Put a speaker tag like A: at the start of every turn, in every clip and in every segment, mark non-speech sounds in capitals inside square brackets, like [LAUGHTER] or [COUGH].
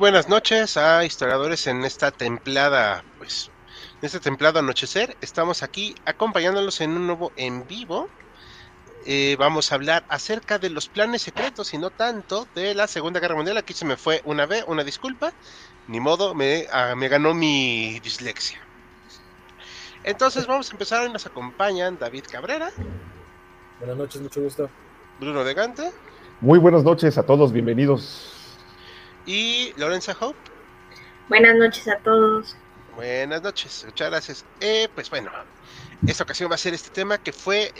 A: Buenas noches a historiadores en esta templada, pues, en este templado anochecer. Estamos aquí acompañándolos en un nuevo en vivo. Eh, vamos a hablar acerca de los planes secretos y no tanto de la Segunda Guerra Mundial. Aquí se me fue una vez, una disculpa. Ni modo, me, ah, me ganó mi dislexia. Entonces vamos a empezar. Hoy nos acompañan David Cabrera.
B: Buenas noches, mucho gusto.
A: Bruno de Gante.
C: Muy buenas noches a todos, bienvenidos
A: y Lorenza Hope.
D: Buenas noches a todos.
A: Buenas noches, muchas gracias. Eh, pues bueno, esta ocasión va a ser este tema que fue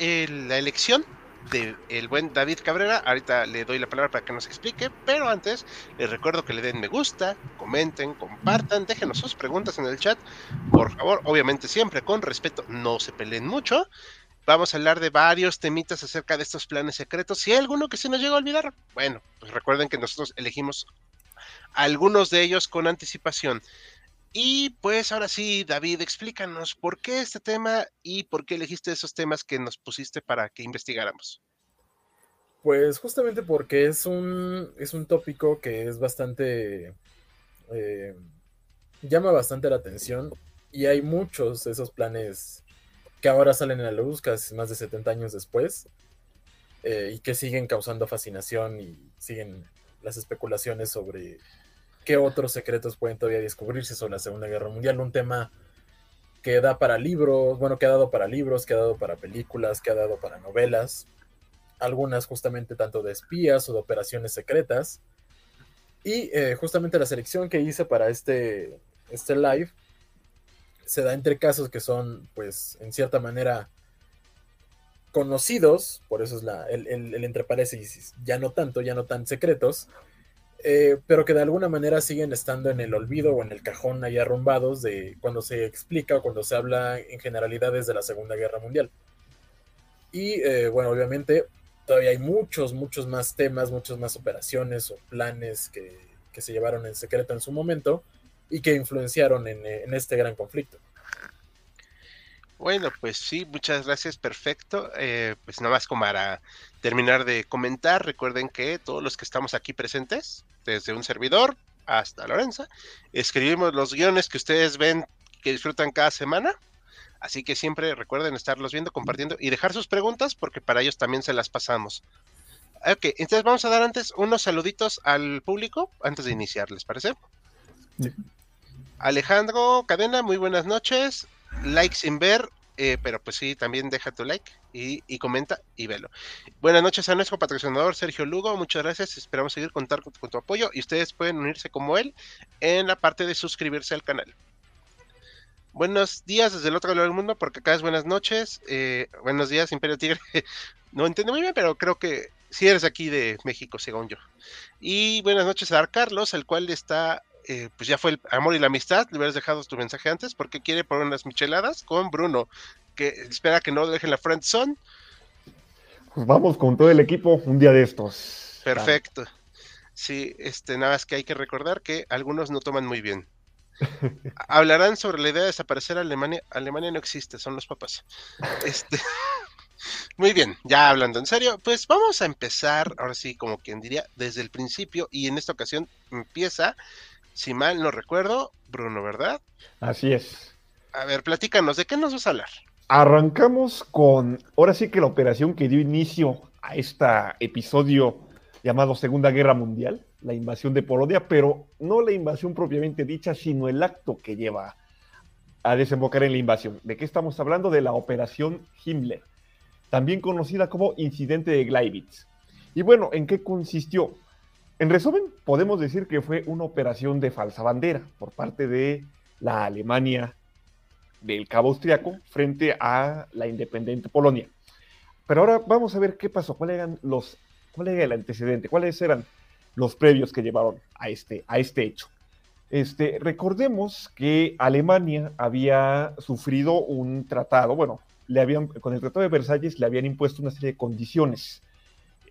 A: la elección del buen David Cabrera. Ahorita le doy la palabra para que nos explique, pero antes les recuerdo que le den me gusta, comenten, compartan, déjenos sus preguntas en el chat. Por favor, obviamente siempre con respeto, no se peleen mucho. Vamos a hablar de varios temitas acerca de estos planes secretos. Si hay alguno que se nos llega a olvidar, bueno, pues recuerden que nosotros elegimos algunos de ellos con anticipación. Y pues ahora sí, David, explícanos por qué este tema y por qué elegiste esos temas que nos pusiste para que investigáramos.
B: Pues justamente porque es un, es un tópico que es bastante... Eh, llama bastante la atención y hay muchos de esos planes que ahora salen a la luz casi más de 70 años después eh, y que siguen causando fascinación y siguen las especulaciones sobre qué otros secretos pueden todavía descubrirse sobre la Segunda Guerra Mundial. Un tema que da para libros, bueno, que ha dado para libros, que ha dado para películas, que ha dado para novelas, algunas justamente tanto de espías o de operaciones secretas. Y eh, justamente la selección que hice para este, este live se da entre casos que son, pues, en cierta manera conocidos, por eso es la, el, el, entre paréntesis, ya no tanto, ya no tan secretos, eh, pero que de alguna manera siguen estando en el olvido o en el cajón ahí arrumbados de cuando se explica o cuando se habla en generalidades de la Segunda Guerra Mundial. Y eh, bueno, obviamente todavía hay muchos, muchos más temas, muchas más operaciones o planes que, que se llevaron en secreto en su momento y que influenciaron en, en este gran conflicto.
A: Bueno, pues sí, muchas gracias, perfecto. Eh, pues nada más como para terminar de comentar, recuerden que todos los que estamos aquí presentes, desde un servidor hasta Lorenza, escribimos los guiones que ustedes ven que disfrutan cada semana. Así que siempre recuerden estarlos viendo, compartiendo y dejar sus preguntas porque para ellos también se las pasamos. Ok, entonces vamos a dar antes unos saluditos al público antes de iniciar, ¿les parece? Alejandro Cadena, muy buenas noches like sin ver, eh, pero pues sí, también deja tu like y, comenta y velo. Buenas noches a nuestro patrocinador Sergio Lugo, muchas gracias, esperamos seguir contar con, tu apoyo y ustedes pueden unirse como él en la parte de suscribirse al canal. Buenos días desde el otro lado del mundo, porque acá es buenas noches. Eh, buenos días, Imperio Tigre. [LAUGHS] no entiendo muy bien, pero creo que sí eres aquí de México, según yo. Y buenas noches a Carlos, el cual está eh, pues ya fue el amor y la amistad, le hubieras dejado tu mensaje antes, porque quiere poner unas micheladas con Bruno, que espera que no dejen la friend zone.
C: Pues vamos con todo el equipo un día de estos.
A: Perfecto. Sí, este, nada más que hay que recordar que algunos no toman muy bien. [LAUGHS] Hablarán sobre la idea de desaparecer Alemania. Alemania no existe, son los papás. Este, [LAUGHS] muy bien, ya hablando en serio, pues vamos a empezar, ahora sí, como quien diría, desde el principio, y en esta ocasión empieza si mal no recuerdo, Bruno, ¿verdad?
C: Así es.
A: A ver, platícanos, ¿de qué nos vas a hablar?
C: arrancamos con, ahora sí que la operación que dio inicio a este episodio llamado Segunda Guerra Mundial, la invasión de Polonia, pero no la invasión propiamente dicha, sino el acto que lleva a desembocar en la invasión. ¿De qué estamos hablando? De la Operación Himmler, también conocida como Incidente de Gleiwitz. Y bueno, ¿en qué consistió? En resumen, podemos decir que fue una operación de falsa bandera por parte de la Alemania del cabo austriaco frente a la independiente Polonia. Pero ahora vamos a ver qué pasó, cuál eran los, cuál era el antecedente, cuáles eran los previos que llevaron a este, a este hecho. Este, recordemos que Alemania había sufrido un tratado, bueno, le habían, con el Tratado de Versalles le habían impuesto una serie de condiciones,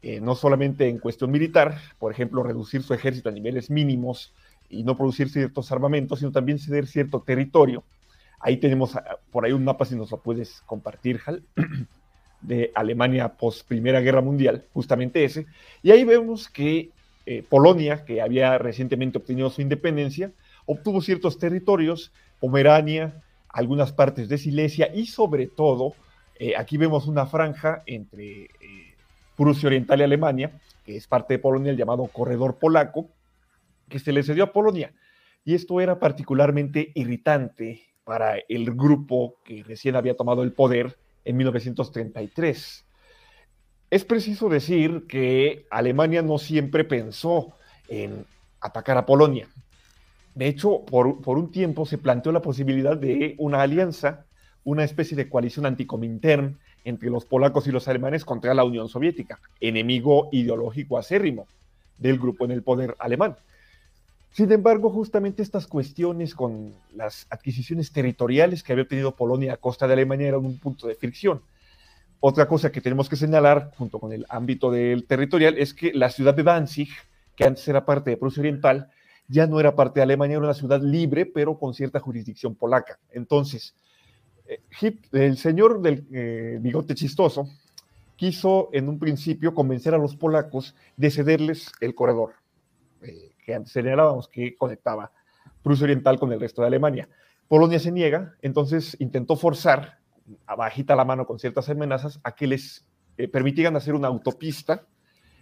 C: eh, no solamente en cuestión militar, por ejemplo, reducir su ejército a niveles mínimos y no producir ciertos armamentos, sino también ceder cierto territorio Ahí tenemos ah, por ahí un mapa, si nos lo puedes compartir, Hal, [CLEARS THROAT] de Alemania post Primera Guerra Mundial, justamente ese. Y ahí vemos que eh, Polonia, que había recientemente obtenido su independencia, obtuvo ciertos territorios, Pomerania, algunas partes de Silesia y sobre todo, eh, aquí vemos una franja entre Prusia Oriental y Alemania, que es parte de Polonia, el llamado Corredor Polaco, que se le cedió a Polonia. Y esto era particularmente irritante para el grupo que recién había tomado el poder en 1933. Es preciso decir que Alemania no siempre pensó en atacar a Polonia. De hecho, por, un tiempo se planteó la posibilidad de una alianza, una especie de coalición anticomintern entre los polacos y los alemanes contra la Unión Soviética, enemigo ideológico acérrimo del grupo en el poder alemán. Sin embargo, justamente estas cuestiones con las adquisiciones territoriales que había tenido Polonia a costa de Alemania eran un punto de fricción. Otra cosa que tenemos que señalar, junto con el ámbito del territorial, es que la ciudad de Danzig, que antes era parte de Prusia Oriental, ya no era parte de Alemania, era una ciudad libre, pero con cierta jurisdicción polaca. Entonces, el señor del eh, bigote chistoso quiso en un principio convencer a los polacos de cederles el corredor. Eh, que señalábamos que conectaba Prusia Oriental con el resto de Alemania. Polonia se niega, entonces intentó forzar, abajita la mano con ciertas amenazas, a que les eh, permitieran hacer una autopista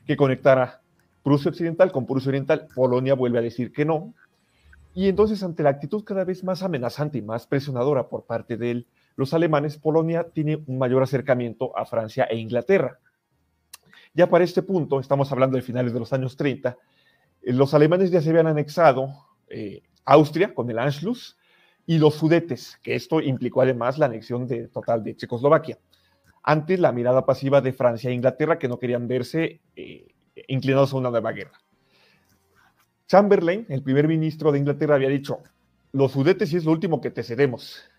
C: que conectara Prusia Occidental con Prusia Oriental. Polonia vuelve a decir que no. Y entonces, ante la actitud cada vez más amenazante y más presionadora por parte de los alemanes, Polonia tiene un mayor acercamiento a Francia e Inglaterra. Ya para este punto, estamos hablando de finales de los años 30, eh, los alemanes ya se habían anexado eh, Austria con el Anschluss y los Sudetes, que esto implicó además la anexión total de Checoslovaquia, ante la mirada pasiva de Francia e Inglaterra que no querían verse eh, inclinados a una nueva guerra. Chamberlain, el primer ministro de Inglaterra, había dicho, los Sudetes es lo último que te cedemos.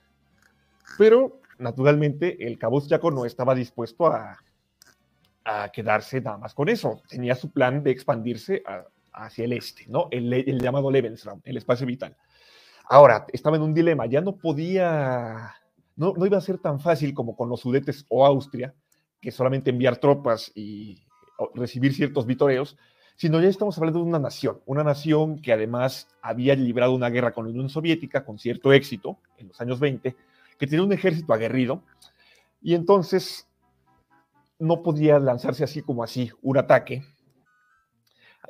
C: Pero, naturalmente, el cabo austriaco no estaba dispuesto a, a quedarse nada más con eso. Tenía su plan de expandirse a, hacia el este, ¿no? El, llamado Lebensraum, el espacio vital. Ahora, estaba en un dilema, ya no podía, no, no iba a ser tan fácil como con los Sudetes o Austria, que solamente enviar tropas y recibir ciertos vitoreos, sino ya estamos hablando de una nación, una nación que además había librado una guerra con la Unión Soviética con cierto éxito en los años 20, que tenía un ejército aguerrido, y entonces no podía lanzarse así como así un ataque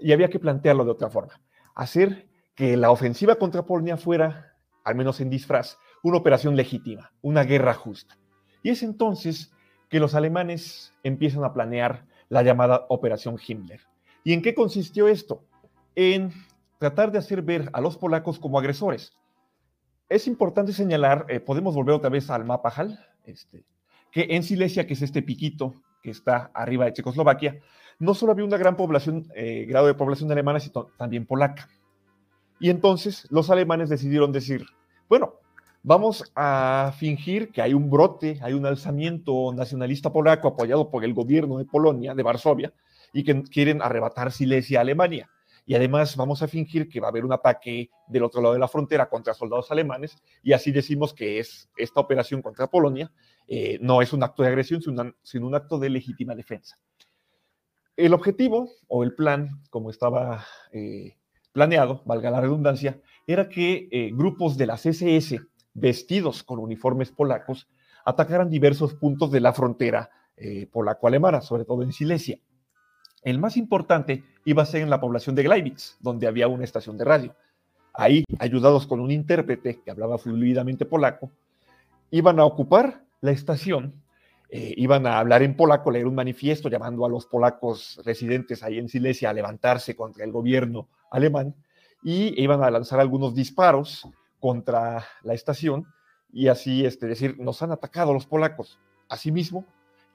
C: y había que plantearlo de otra forma. Hacer que la ofensiva contra Polonia fuera, al menos en disfraz, una operación legítima, una guerra justa. Y es entonces que los alemanes empiezan a planear la llamada Operación Himmler. ¿Y en qué consistió esto? En tratar de hacer ver a los polacos como agresores. Es importante señalar, eh, podemos volver otra vez al mapa HAL, este, que en Silesia, que es este piquito que está arriba de Checoslovaquia, no solo había una gran población, eh, grado de población alemana, sino también polaca. Y entonces los alemanes decidieron decir, bueno, vamos a fingir que hay un brote, hay un alzamiento nacionalista polaco apoyado por el gobierno de Polonia, de Varsovia, y que quieren arrebatar Silesia a Alemania. Y además vamos a fingir que va a haber un ataque del otro lado de la frontera contra soldados alemanes, y así decimos que es esta operación contra Polonia eh, no es un acto de agresión, sino un acto de legítima defensa. El objetivo o el plan, como estaba eh, planeado, valga la redundancia, era que eh, grupos de las SS vestidos con uniformes polacos atacaran diversos puntos de la frontera polaco-alemana, sobre todo en Silesia. El más importante iba a ser en la población de Gleiwitz, donde había una estación de radio. Ahí, ayudados con un intérprete que hablaba fluidamente polaco, iban a ocupar la estación, eh, iban a hablar en polaco, leer un manifiesto llamando a los polacos residentes ahí en Silesia a levantarse contra el gobierno alemán y iban a lanzar algunos disparos contra la estación y así este, decir, nos han atacado los polacos. Asimismo,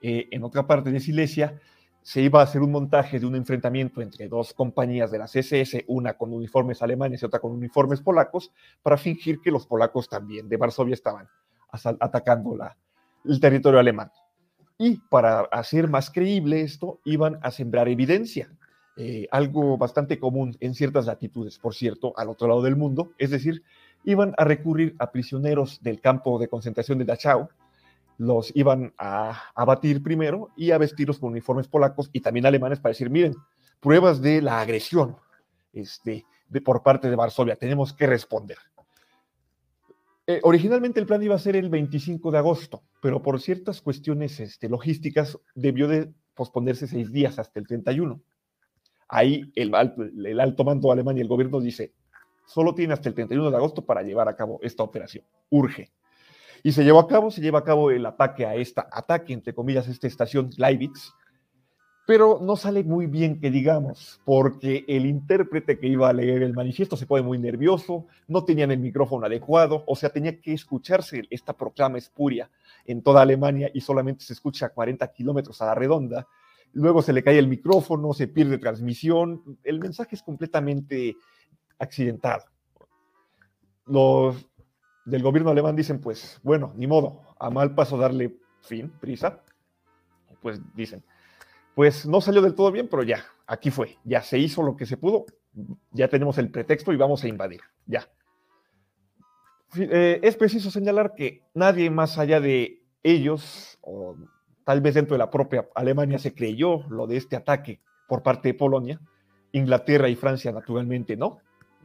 C: eh, en otra parte de Silesia se iba a hacer un montaje de un enfrentamiento entre dos compañías de las SS, una con uniformes alemanes y otra con uniformes polacos, para fingir que los polacos también de Varsovia estaban atacando la, el territorio alemán. Y para hacer más creíble esto, iban a sembrar evidencia, eh, algo bastante común en ciertas latitudes, por cierto, al otro lado del mundo, es decir, iban a recurrir a prisioneros del campo de concentración de Dachau, los iban a abatir primero y a vestirlos con uniformes polacos y también alemanes para decir, miren, pruebas de la agresión este, de, por parte de Varsovia, tenemos que responder. Eh, originalmente el plan iba a ser el 25 de agosto, pero por ciertas cuestiones este, logísticas debió de posponerse seis días hasta el 31. Ahí el, el alto mando alemán y el gobierno dice, solo tiene hasta el 31 de agosto para llevar a cabo esta operación, urge. Y se llevó a cabo, se lleva a cabo el ataque a esta, ataque entre comillas, esta estación Leibitz, pero no sale muy bien que digamos, porque el intérprete que iba a leer el manifiesto se pone muy nervioso, no tenían el micrófono adecuado, o sea, tenía que escucharse esta proclama espuria en toda Alemania y solamente se escucha a 40 kilómetros a la redonda. Luego se le cae el micrófono, se pierde transmisión, el mensaje es completamente accidentado. Los del gobierno alemán dicen, pues, bueno, ni modo, a mal paso darle fin, prisa. Pues dicen, pues no salió del todo bien, pero ya, aquí fue, ya se hizo lo que se pudo, ya tenemos el pretexto y vamos a invadir, ya. Eh, es preciso señalar que nadie más allá de ellos, o tal vez dentro de la propia Alemania, se creyó lo de este ataque por parte de Polonia. Inglaterra y Francia, naturalmente, no.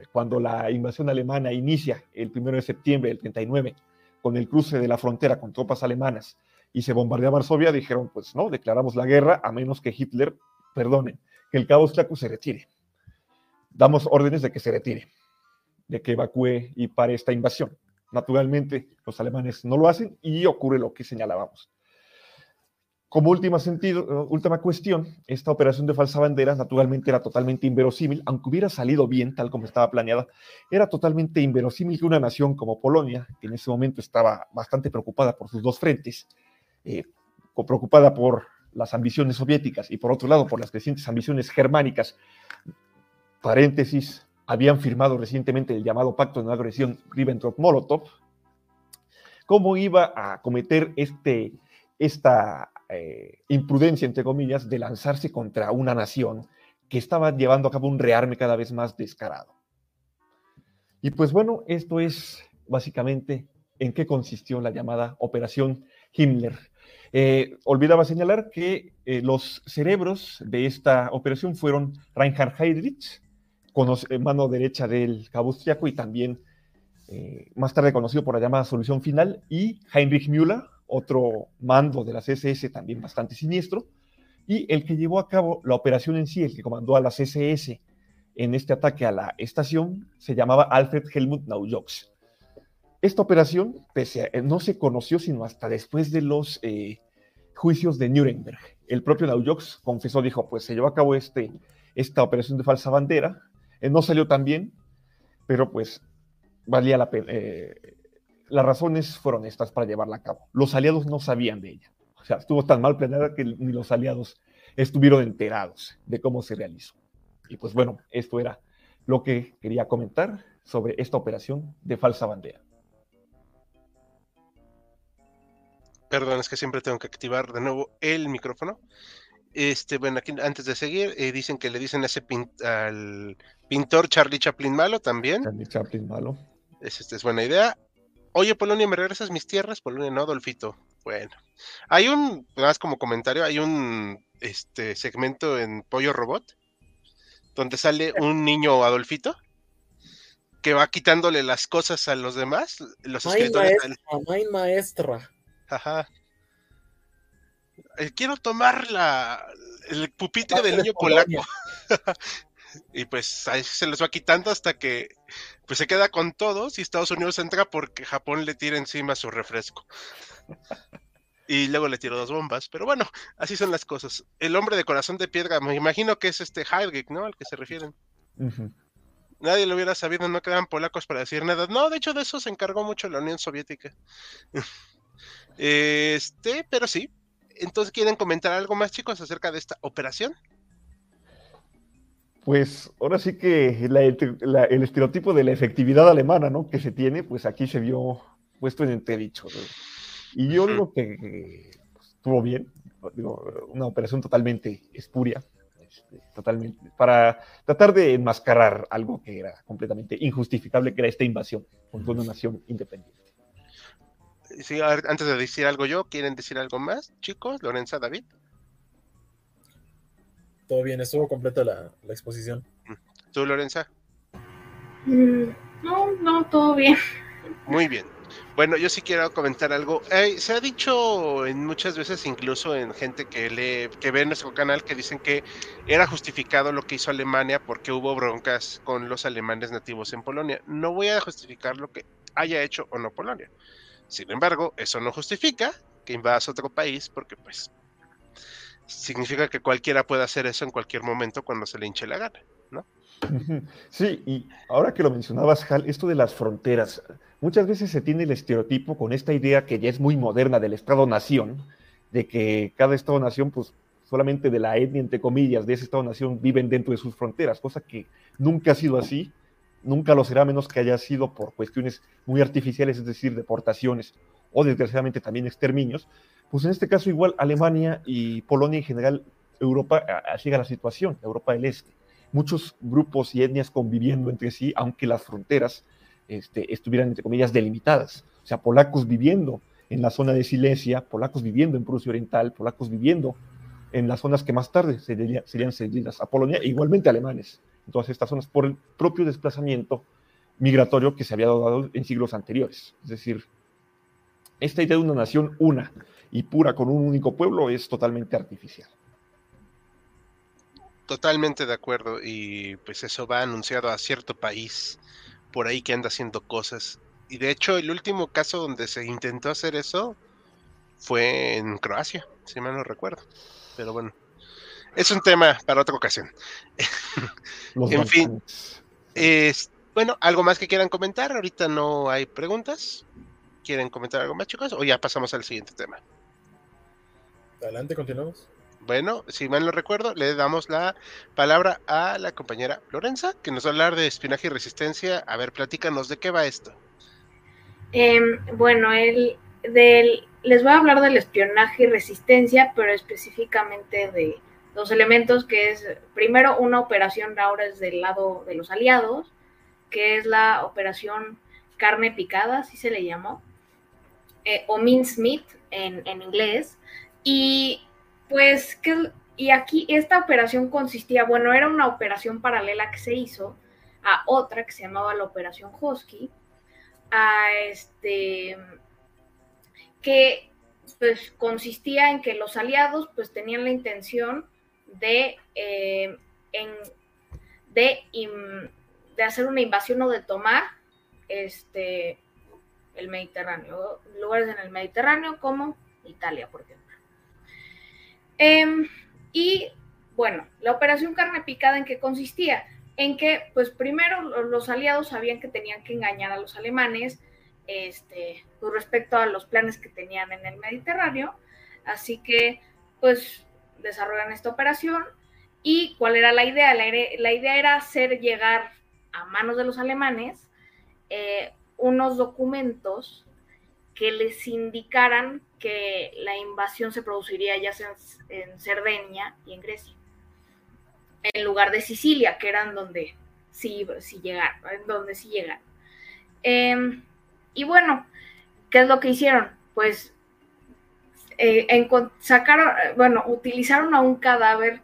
C: Cuando la invasión alemana inicia el 1 de septiembre del 39, con el cruce de la frontera con tropas alemanas y se bombardea Varsovia, dijeron, pues no, declaramos la guerra a menos que Hitler perdone, que el cabo austriaco se retire. Damos órdenes de que se retire, de que evacúe y pare esta invasión. Naturalmente, los alemanes no lo hacen y ocurre lo que señalábamos. Como última, sentido, última cuestión, esta operación de falsa bandera naturalmente era totalmente inverosímil, aunque hubiera salido bien tal como estaba planeada, era totalmente inverosímil que una nación como Polonia, que en ese momento estaba bastante preocupada por sus dos frentes, eh, preocupada por las ambiciones soviéticas y por otro lado por las crecientes ambiciones germánicas, paréntesis, habían firmado recientemente el llamado Pacto de No Agresión Ribbentrop-Molotov, cómo iba a cometer este, esta eh, imprudencia, entre comillas, de lanzarse contra una nación que estaba llevando a cabo un rearme cada vez más descarado. Y pues bueno, esto es básicamente en qué consistió la llamada Operación Himmler. Eh, olvidaba señalar que eh, los cerebros de esta operación fueron Reinhard Heydrich, con mano derecha del cabo y también más tarde conocido por la llamada Solución Final, y Heinrich Müller, otro mando de las SS también bastante siniestro, y el que llevó a cabo la operación en sí, el que comandó a las SS en este ataque a la estación, se llamaba Alfred Helmut Naujoks. Esta operación eh, no se conoció sino hasta después de los eh, juicios de Nuremberg. El propio Naujoks confesó, dijo, pues se llevó a cabo este, esta operación de falsa bandera, eh, no salió tan bien, pero pues valía la pena, las razones fueron estas para llevarla a cabo. Los aliados no sabían de ella. O sea, estuvo tan mal planeada que ni los aliados estuvieron enterados de cómo se realizó. Y pues bueno, esto era lo que quería comentar sobre esta operación de falsa bandera.
A: Perdón, es que siempre tengo que activar de nuevo el micrófono. Este, bueno, aquí antes de seguir, eh, dicen que le dicen a ese al pintor Charlie Chaplin malo también.
C: Charlie Chaplin malo.
A: Es, este, es buena idea. Oye, Polonia, ¿me regresas mis tierras? Polonia, no, Adolfito. Bueno, hay un, más como comentario, hay un este segmento en Pollo Robot donde sale un niño Adolfito que va quitándole las cosas a los demás. Los
B: escritores. Maestra, maestra.
A: Ajá. Eh, quiero tomar la, el pupitre del niño polaco. [LAUGHS] y pues ahí se les va quitando hasta que pues se queda con todos y Estados Unidos entra porque Japón le tira encima su refresco. Y luego le tiró dos bombas, pero bueno, así son las cosas. El hombre de corazón de piedra, me imagino que es este Heidrich, ¿no? Al que se refieren. Nadie lo hubiera sabido, no quedaban polacos para decir nada. No, de hecho de eso se encargó mucho la Unión Soviética. [LAUGHS] este, pero sí. Entonces, ¿quieren comentar algo más, chicos, acerca de esta operación?
C: Pues ahora sí que el estereotipo de la efectividad alemana, ¿no? Que se tiene, pues aquí se vio puesto en entredicho. Y yo digo que, pues, estuvo bien, digo, una operación totalmente espuria, este, totalmente, para tratar de enmascarar algo que era completamente injustificable, que era esta invasión contra una nación independiente.
A: Sí, antes de decir algo yo, ¿quieren decir algo más, chicos? Lorenza, David.
B: Todo bien, estuvo completa la, exposición.
A: ¿Tú, Lorenza?
D: Mm, no, no, todo bien.
A: Muy bien. Bueno, yo sí quiero comentar algo. se ha dicho en muchas veces, incluso en gente que lee, que ve nuestro canal, que dicen que era justificado lo que hizo Alemania porque hubo broncas con los alemanes nativos en Polonia. No voy a justificar lo que haya hecho o no Polonia. Sin embargo, eso no justifica que invadas otro país porque pues significa que cualquiera puede hacer eso en cualquier momento cuando se le hinche la gana, ¿no?
C: Sí, y ahora que lo mencionabas, Hal, esto de las fronteras, muchas veces se tiene el estereotipo con esta idea que ya es muy moderna del Estado-Nación, de que cada Estado-Nación, pues solamente de la etnia, entre comillas, de ese Estado-Nación viven dentro de sus fronteras, cosa que nunca ha sido así, nunca lo será menos que haya sido por cuestiones muy artificiales, es decir, deportaciones o desgraciadamente también exterminios, pues en este caso igual Alemania y Polonia en general, Europa, así la situación, Europa del Este muchos grupos y etnias conviviendo entre sí, aunque las fronteras este, estuvieran, entre comillas, delimitadas. O sea, polacos viviendo en la zona de Silesia, polacos viviendo en Prusia Oriental, polacos viviendo en las zonas que más tarde serían, serían cedidas a Polonia, e igualmente alemanes en todas estas zonas, por el propio desplazamiento migratorio que se había dado en siglos anteriores. Es decir, esta idea de una nación una y pura con un único pueblo es totalmente artificial.
A: Totalmente de acuerdo. Y pues eso va anunciado a cierto país por ahí que anda haciendo cosas. Y de hecho, el último caso donde se intentó hacer eso fue en Croacia, si mal no recuerdo. Pero bueno, es un tema para otra ocasión. en fin, es, bueno, ¿algo más que quieran comentar? Ahorita no hay preguntas. ¿Quieren comentar algo más, chicos? O ya pasamos al siguiente tema.
B: Adelante, continuamos.
A: Bueno, si mal no recuerdo, le damos la palabra a la compañera Lorenza, que nos va a hablar de espionaje y resistencia. A ver, platícanos, ¿de qué va esto?
D: Em, bueno, el, del, les voy a hablar del espionaje y resistencia, pero específicamente de dos elementos, que es primero una operación ahora es del lado de los aliados, que es la operación carne picada, así se le llamó, eh, o mincemeat en, en inglés, y pues, que, y aquí esta operación consistía, bueno, era una operación paralela que se hizo a otra que se llamaba la operación Hosky, a este, que pues consistía en que los aliados pues tenían la intención de, eh, de, de, hacer una invasión o de tomar este, el Mediterráneo, lugares en el Mediterráneo como Italia, por ejemplo. Em, y bueno, la operación carne picada en qué consistía? En que, pues primero los aliados sabían que tenían que engañar a los alemanes este, con respecto a los planes que tenían en el Mediterráneo, así que pues desarrollan esta operación y cuál era la idea? La, idea era hacer llegar a manos de los alemanes eh, unos documentos que les indicaran que la invasión se produciría ya en, Cerdeña y en Grecia, en lugar de Sicilia, que eran donde sí, sí llegaron, en donde sí llegaron. Em, y bueno, ¿qué es lo que hicieron? Pues eh, sacaron, bueno, utilizaron a un cadáver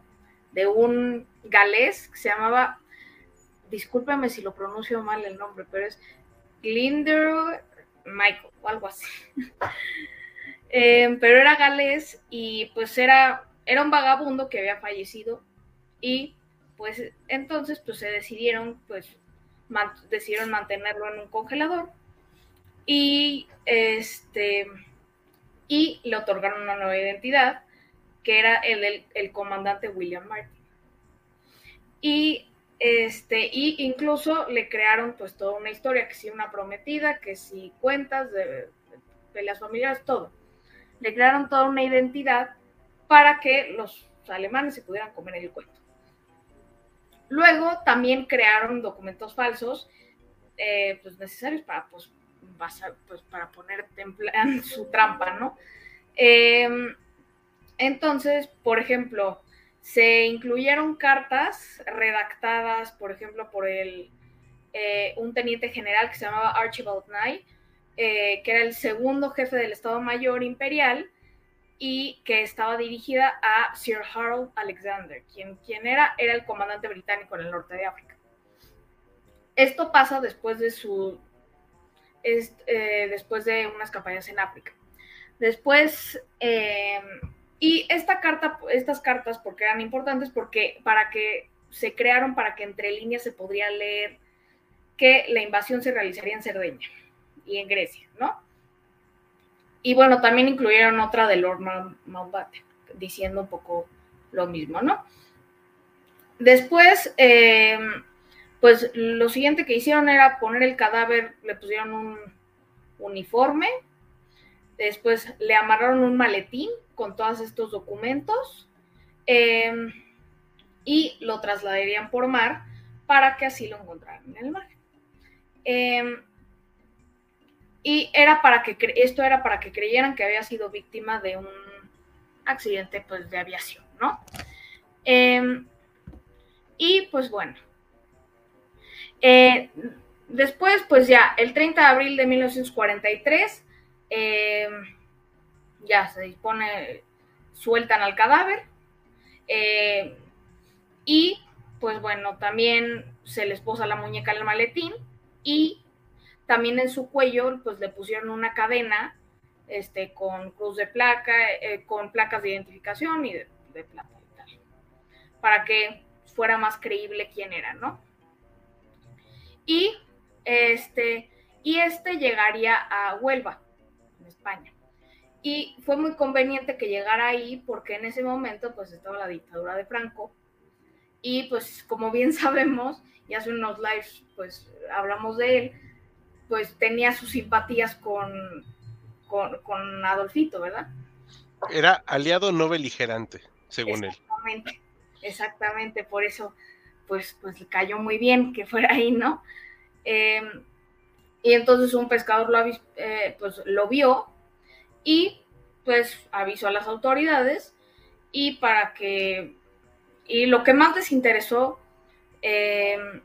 D: de un galés que se llamaba, discúlpeme si lo pronuncio mal el nombre, pero es Glinder Michael o algo así. Eh, pero era galés y pues era, era un vagabundo que había fallecido y pues entonces pues se decidieron pues decidieron mantenerlo en un congelador y este y le otorgaron una nueva identidad que era el, el, comandante William Martin. Y este, y incluso le crearon pues toda una historia, que si una prometida, que si cuentas de, las familiares, todo. Le crearon toda una identidad para que los alemanes se pudieran comer el cuento. Luego también crearon documentos falsos eh, pues necesarios para, pues, pues, para poner en [LAUGHS] su trampa, ¿no? Em, entonces, por ejemplo, se incluyeron cartas redactadas, por ejemplo, por el, eh, un teniente general que se llamaba Archibald Nye, eh, que era el segundo jefe del Estado Mayor Imperial y que estaba dirigida a Sir Harold Alexander, quien, quien era, era el comandante británico en el norte de África. Esto pasa después de su eh, después de unas campañas en África. Después, eh, y esta carta, estas cartas, porque eran importantes, porque para que se crearon, para que entre líneas se podría leer que la invasión se realizaría en Cerdeña y en Grecia, ¿no? Y bueno, también incluyeron otra de Lord Mountbatten, diciendo un poco lo mismo, ¿no? Después, eh, pues lo siguiente que hicieron era poner el cadáver, le pusieron un uniforme, después le amarraron un maletín con todos estos documentos em, y lo trasladarían por mar para que así lo encontraran en el mar. Em, y era para que esto era para que creyeran que había sido víctima de un accidente pues, de aviación, ¿no? Em, y pues bueno, eh, después, pues ya, el 30 de abril de 1943, eh, ya se dispone, sueltan al cadáver. Eh, y pues bueno, también se les posa la muñeca en el maletín y también en su cuello pues le pusieron una cadena este, con cruz de placa, con placas de identificación y de, de plata y tal, para que fuera más creíble quién era, ¿no? y este, y este llegaría a Huelva, en España. Y fue muy conveniente que llegara ahí porque en ese momento pues estaba la dictadura de Franco y pues como bien [LAUGHS] sabemos, y hace unos lives pues hablamos de él, pues tenía sus simpatías con, con, con Adolfito, ¿verdad?
A: Era aliado no beligerante, según él.
D: Exactamente, exactamente, por eso pues, pues le cayó muy bien que fuera ahí, ¿no? Em, y entonces un pescador lo, eh, pues, lo vio y pues avisó a las autoridades y para que, y lo que más les interesó, em,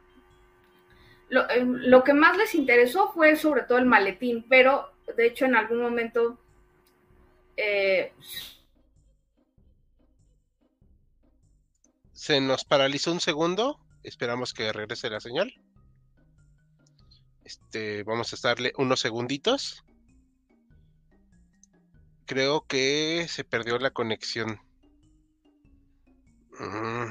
D: em, lo, que más les interesó fue sobre todo el maletín, pero de hecho en algún momento eh,
A: se nos paralizó un segundo. Esperamos que regrese la señal. Este, vamos a darle unos segunditos. Creo que se perdió la conexión. Mm.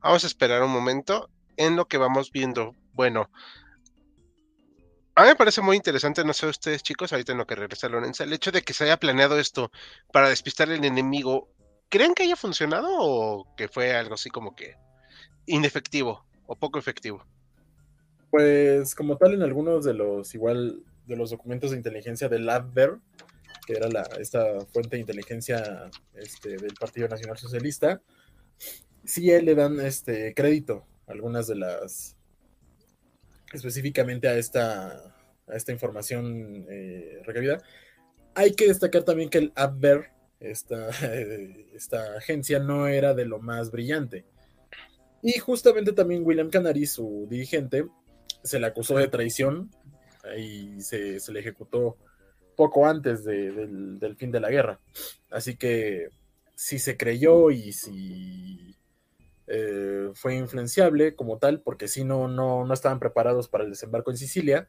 A: Vamos a esperar un momento en lo que vamos viendo. Bueno, a mí me parece muy interesante, no sé ustedes chicos, ahorita en lo que regresa Lorenza, el hecho de que se haya planeado esto para despistar al enemigo. ¿Creen que haya funcionado o que fue algo así como que inefectivo o poco efectivo?
B: Pues como tal en algunos de los igual de los documentos de inteligencia del LabVer, que era la, esta fuente de inteligencia este, del Partido Nacional Socialista, sí le dan este crédito algunas de las específicamente a esta a esta información eh. Hay que destacar también que el AppVer, esta, [LAUGHS] esta agencia, no era de lo más brillante. Y justamente también William Canary, su dirigente, se le acusó de traición y se, le ejecutó poco antes del, fin de la guerra. Así que si se creyó y si eh, fue influenciable como tal, porque si no, no, no estaban preparados para el desembarco en Sicilia,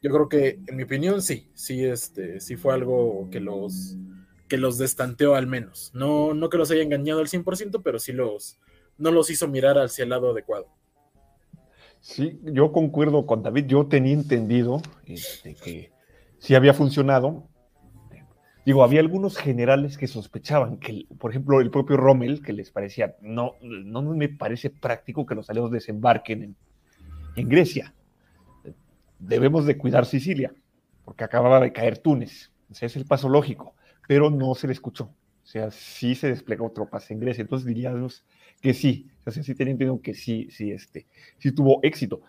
B: yo creo que, en mi opinión, sí, sí, este, sí fue algo que los, que los destanteó al menos. No, no que los haya engañado al 100%, pero sí los, no los hizo mirar hacia el lado adecuado.
C: Sí, yo concuerdo con David. Yo tenía entendido este, que sí había funcionado. Digo, había algunos generales que sospechaban que, por ejemplo, el propio Rommel, que les parecía, no, no me parece práctico que los aliados desembarquen en, Grecia. Debemos de cuidar Sicilia, porque acababa de caer Túnez. Ese es el paso lógico, pero no se le escuchó. O sea, sí se desplegó tropas en Grecia. Entonces diríamos que sí. O sea, sí tenía entendido que sí, sí, este, sí tuvo éxito.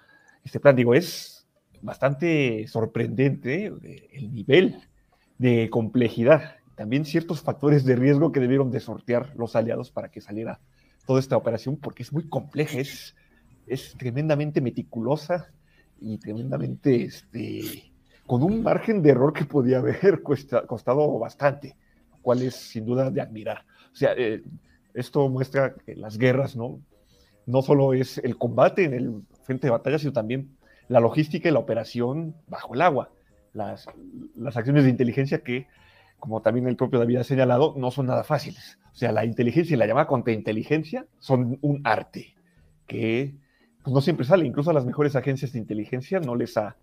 C: Este plan, digo, es bastante sorprendente eh, el nivel de complejidad. También ciertos factores de riesgo que debieron de sortear los aliados para que saliera toda esta operación, porque es muy compleja, es, es tremendamente meticulosa y tremendamente, este, con un margen de error que podía haber [LAUGHS] costado bastante, lo cual es sin duda de admirar. O sea, eh, esto muestra que las guerras, ¿no? No solo es el combate en el frente de batalla, sino también la logística y la operación bajo el agua. Las, las acciones de inteligencia que, como también el propio David ha señalado, no son nada fáciles. O sea, la inteligencia y la llamada contrainteligencia son un arte que pues, no siempre sale. Incluso a las mejores agencias de inteligencia no les ha,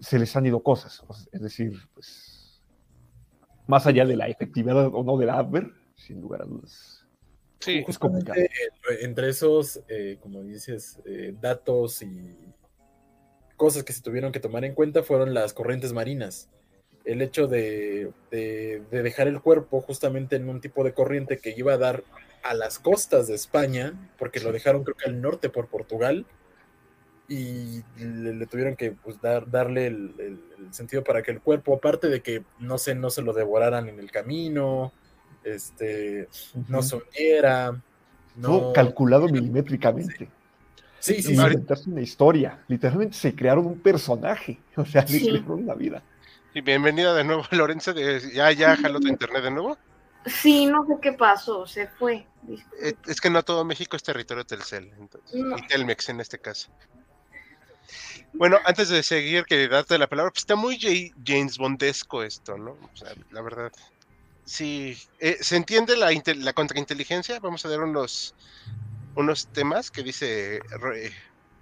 C: se les han ido cosas. Es decir, pues, más allá de la efectividad o no de la ADVER, sin lugar a dudas,
B: Sí, justamente entre esos, eh, como dices, eh, datos y cosas que se tuvieron que tomar en cuenta fueron las corrientes marinas. El hecho de, dejar el cuerpo justamente en un tipo de corriente que iba a dar a las costas de España, porque lo dejaron creo que al norte por Portugal, y le, tuvieron que pues, dar, darle el, sentido para que el cuerpo, aparte de que no se, no se lo devoraran en el camino, este, no sonera.
C: No, calculado milimétricamente.
B: Sí, sí,
C: Inventarse una historia. Literalmente se crearon un personaje. [LAUGHS] O sea, le crearon una vida.
A: Y bienvenida de nuevo, [LAUGHS] Lorenzo. ¿Ya, ya jaló tu internet de nuevo?
D: Sí, no sé qué pasó, se fue.
A: Es que no todo México es territorio Telcel, entonces, y Telmex en este caso. Bueno, antes de seguir, que darte la palabra, pues está muy James Bondesco esto, ¿no? O sea, la verdad. Sí, eh, se entiende la, la, contrainteligencia. Vamos a ver unos, unos temas que dice eh,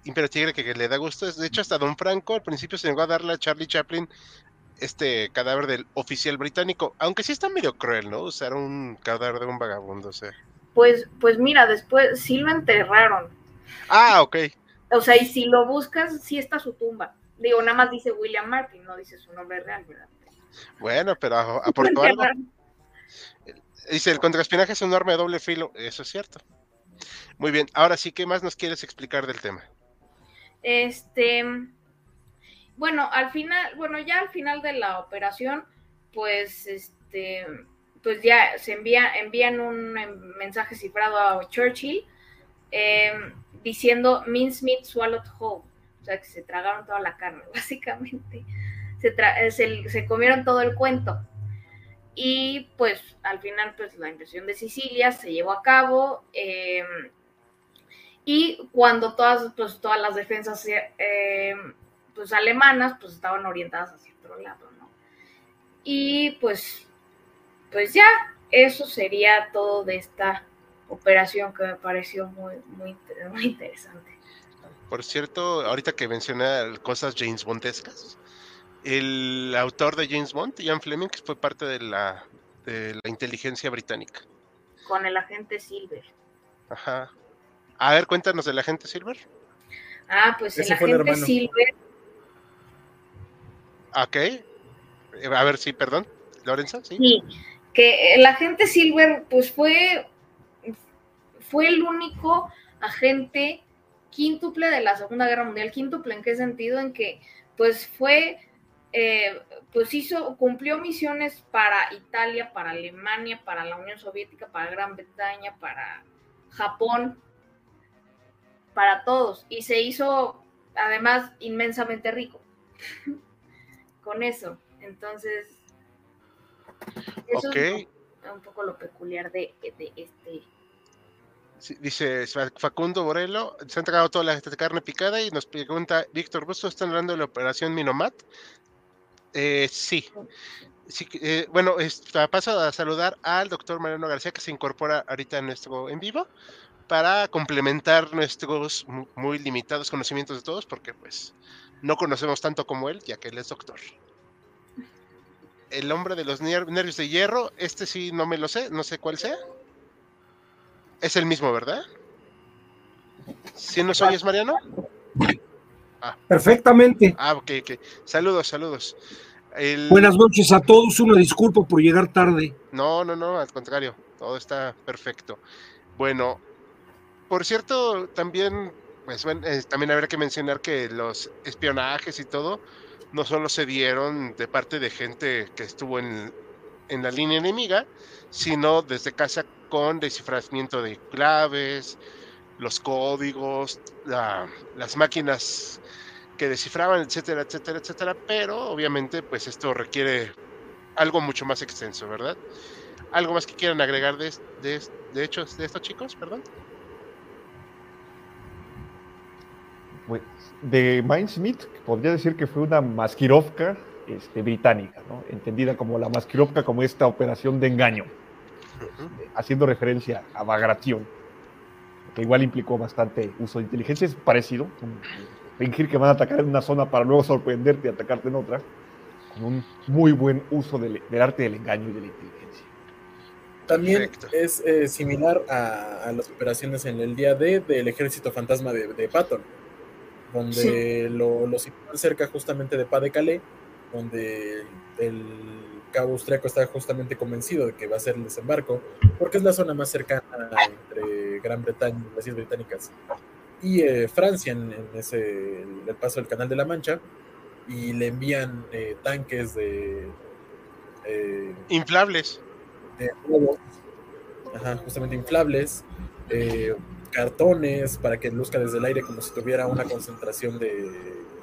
A: Imperio Tigre que, le da gusto. De hecho, hasta Don Franco al principio se negó a darle a Charlie Chaplin este cadáver del oficial británico. Aunque sí está medio cruel, ¿no? Usar un cadáver de un vagabundo, o sea.
D: Pues, pues mira, después sí lo enterraron.
A: Ah, ok.
D: O sea, y si lo buscas, sí está su tumba. Digo, nada más dice William Martin, no dice su nombre real, ¿verdad?
A: Bueno, pero [LAUGHS] aportó algo. Dice, el contraespionaje es un arma de doble filo. Eso es cierto. Muy bien, ahora sí, ¿qué más nos quieres explicar del tema?
D: Este, bueno, al final, bueno, ya al final de la operación, pues, este, pues ya se envía, envían un mensaje cifrado a Churchill em, diciendo Mincemeat swallowed whole, o sea que se tragaron toda la carne, [LAUGHS] básicamente. Se, se comieron todo el cuento. Y pues al final pues la invasión de Sicilia se llevó a cabo em, y cuando todas, pues, todas las defensas em, pues, alemanas pues estaban orientadas hacia otro lado, ¿no? Y pues, pues ya, eso sería todo de esta operación que me pareció muy, muy, muy interesante.
A: Por cierto, ahorita que menciona cosas James Bondescas, el autor de James Bond, Ian Fleming, fue parte de la, de la inteligencia británica.
D: Con el agente Silver.
A: Ajá. A ver, cuéntanos del agente Silver.
D: Ah, pues el agente Silver.
A: Ok. A ver, sí, perdón. Lorenzo, sí.
D: Sí, que el agente Silver, pues fue, fue el único agente quíntuple de la Segunda Guerra Mundial. Quíntuple en qué sentido? En que, pues fue eh, pues hizo, cumplió misiones para Italia, para Alemania, para la Unión Soviética, para Gran Bretaña, para Japón, para todos. Y se hizo además inmensamente rico [LAUGHS] con eso. Entonces, eso es un poco lo peculiar de, este
A: Sí, dice Fa- Facundo Borello, se han entregado toda la carne picada y nos pregunta Víctor Busto, ¿están hablando de la operación Minomat? Eh, sí. Sí, eh, bueno, está, paso a saludar al doctor Mariano García que se incorpora ahorita en nuestro en vivo para complementar nuestros mu- muy limitados conocimientos de todos, porque pues no conocemos tanto como él, ya que él es doctor. El hombre de los nervios de hierro, este sí no me lo sé, no sé cuál sea. Es el mismo, ¿verdad? ¿Sí nos oyes, Mariano?
E: Perfectamente.
A: Ah, ok, ok. Saludos, saludos. El-
E: Buenas noches a todos. Una disculpa por llegar tarde.
A: No, no, no, al contrario, todo está perfecto. Bueno, por cierto, también, pues bueno, eh, también habría que mencionar que los espionajes y todo no solo se dieron de parte de gente que estuvo en, en la línea enemiga, sino desde casa con desciframiento de claves, los códigos, la- las máquinas que descifraban, etcétera, etcétera, etcétera, pero obviamente pues esto requiere algo mucho más extenso, ¿verdad? ¿Algo más que quieran agregar de, de, de hechos de estos chicos? Perdón.
C: Pues, de Mindsmith, podría decir que fue una maskirovka este, británica, ¿no? entendida como la maskirovka, como esta operación de engaño,
A: Ujú.
C: haciendo referencia a Bagration, que igual implicó bastante uso de inteligencia, es parecido, fingir que van a atacar en una zona para luego sorprenderte y atacarte en otra, con un muy buen uso del, del arte del engaño y de la inteligencia.
B: También
A: Perfecto.
B: es eh, similar a, a las operaciones en el día D del ejército fantasma de, de Patton, donde lo, lo sitúan cerca justamente de Pas de Calais, donde el cabo austriaco está justamente convencido de que va a ser el desembarco, porque es la zona más cercana entre Gran Bretaña y las Islas Británicas y eh, Francia en, en ese el paso del Canal de la Mancha, y le envían eh, tanques de eh,
A: Inflables.
B: de ajá, justamente inflables, eh, cartones para que luzca desde el aire como si tuviera una concentración de,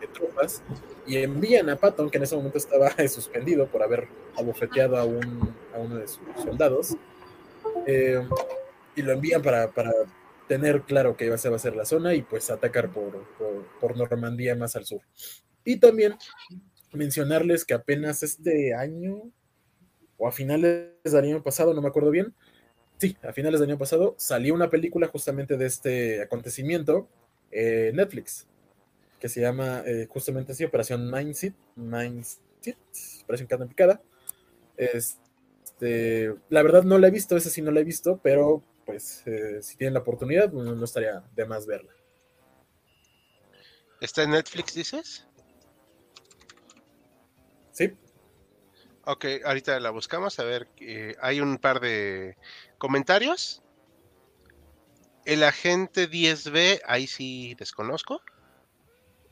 B: de tropas, y envían a Patton, que en ese momento estaba [LAUGHS] suspendido por haber abofeteado a, un, a uno de sus soldados, eh, y lo envían para, para tener claro que esa va a ser la zona y pues atacar por, por, por Normandía más al sur. Y también mencionarles que apenas este año, o a finales del año pasado, no me acuerdo bien. Sí, a finales del año pasado salió una película justamente de este acontecimiento en Netflix, que se llama eh, justamente así, Operación Mindset, Mindset, Operación Carne Picada. Este, la verdad no la he visto, esa sí no la he visto, pero pues eh, si tienen la oportunidad, no, no estaría de más verla.
A: ¿Está en Netflix, dices?
B: Sí,
A: Ok, ahorita la buscamos. A ver, eh, hay un par de comentarios. El agente 10B, ahí sí desconozco.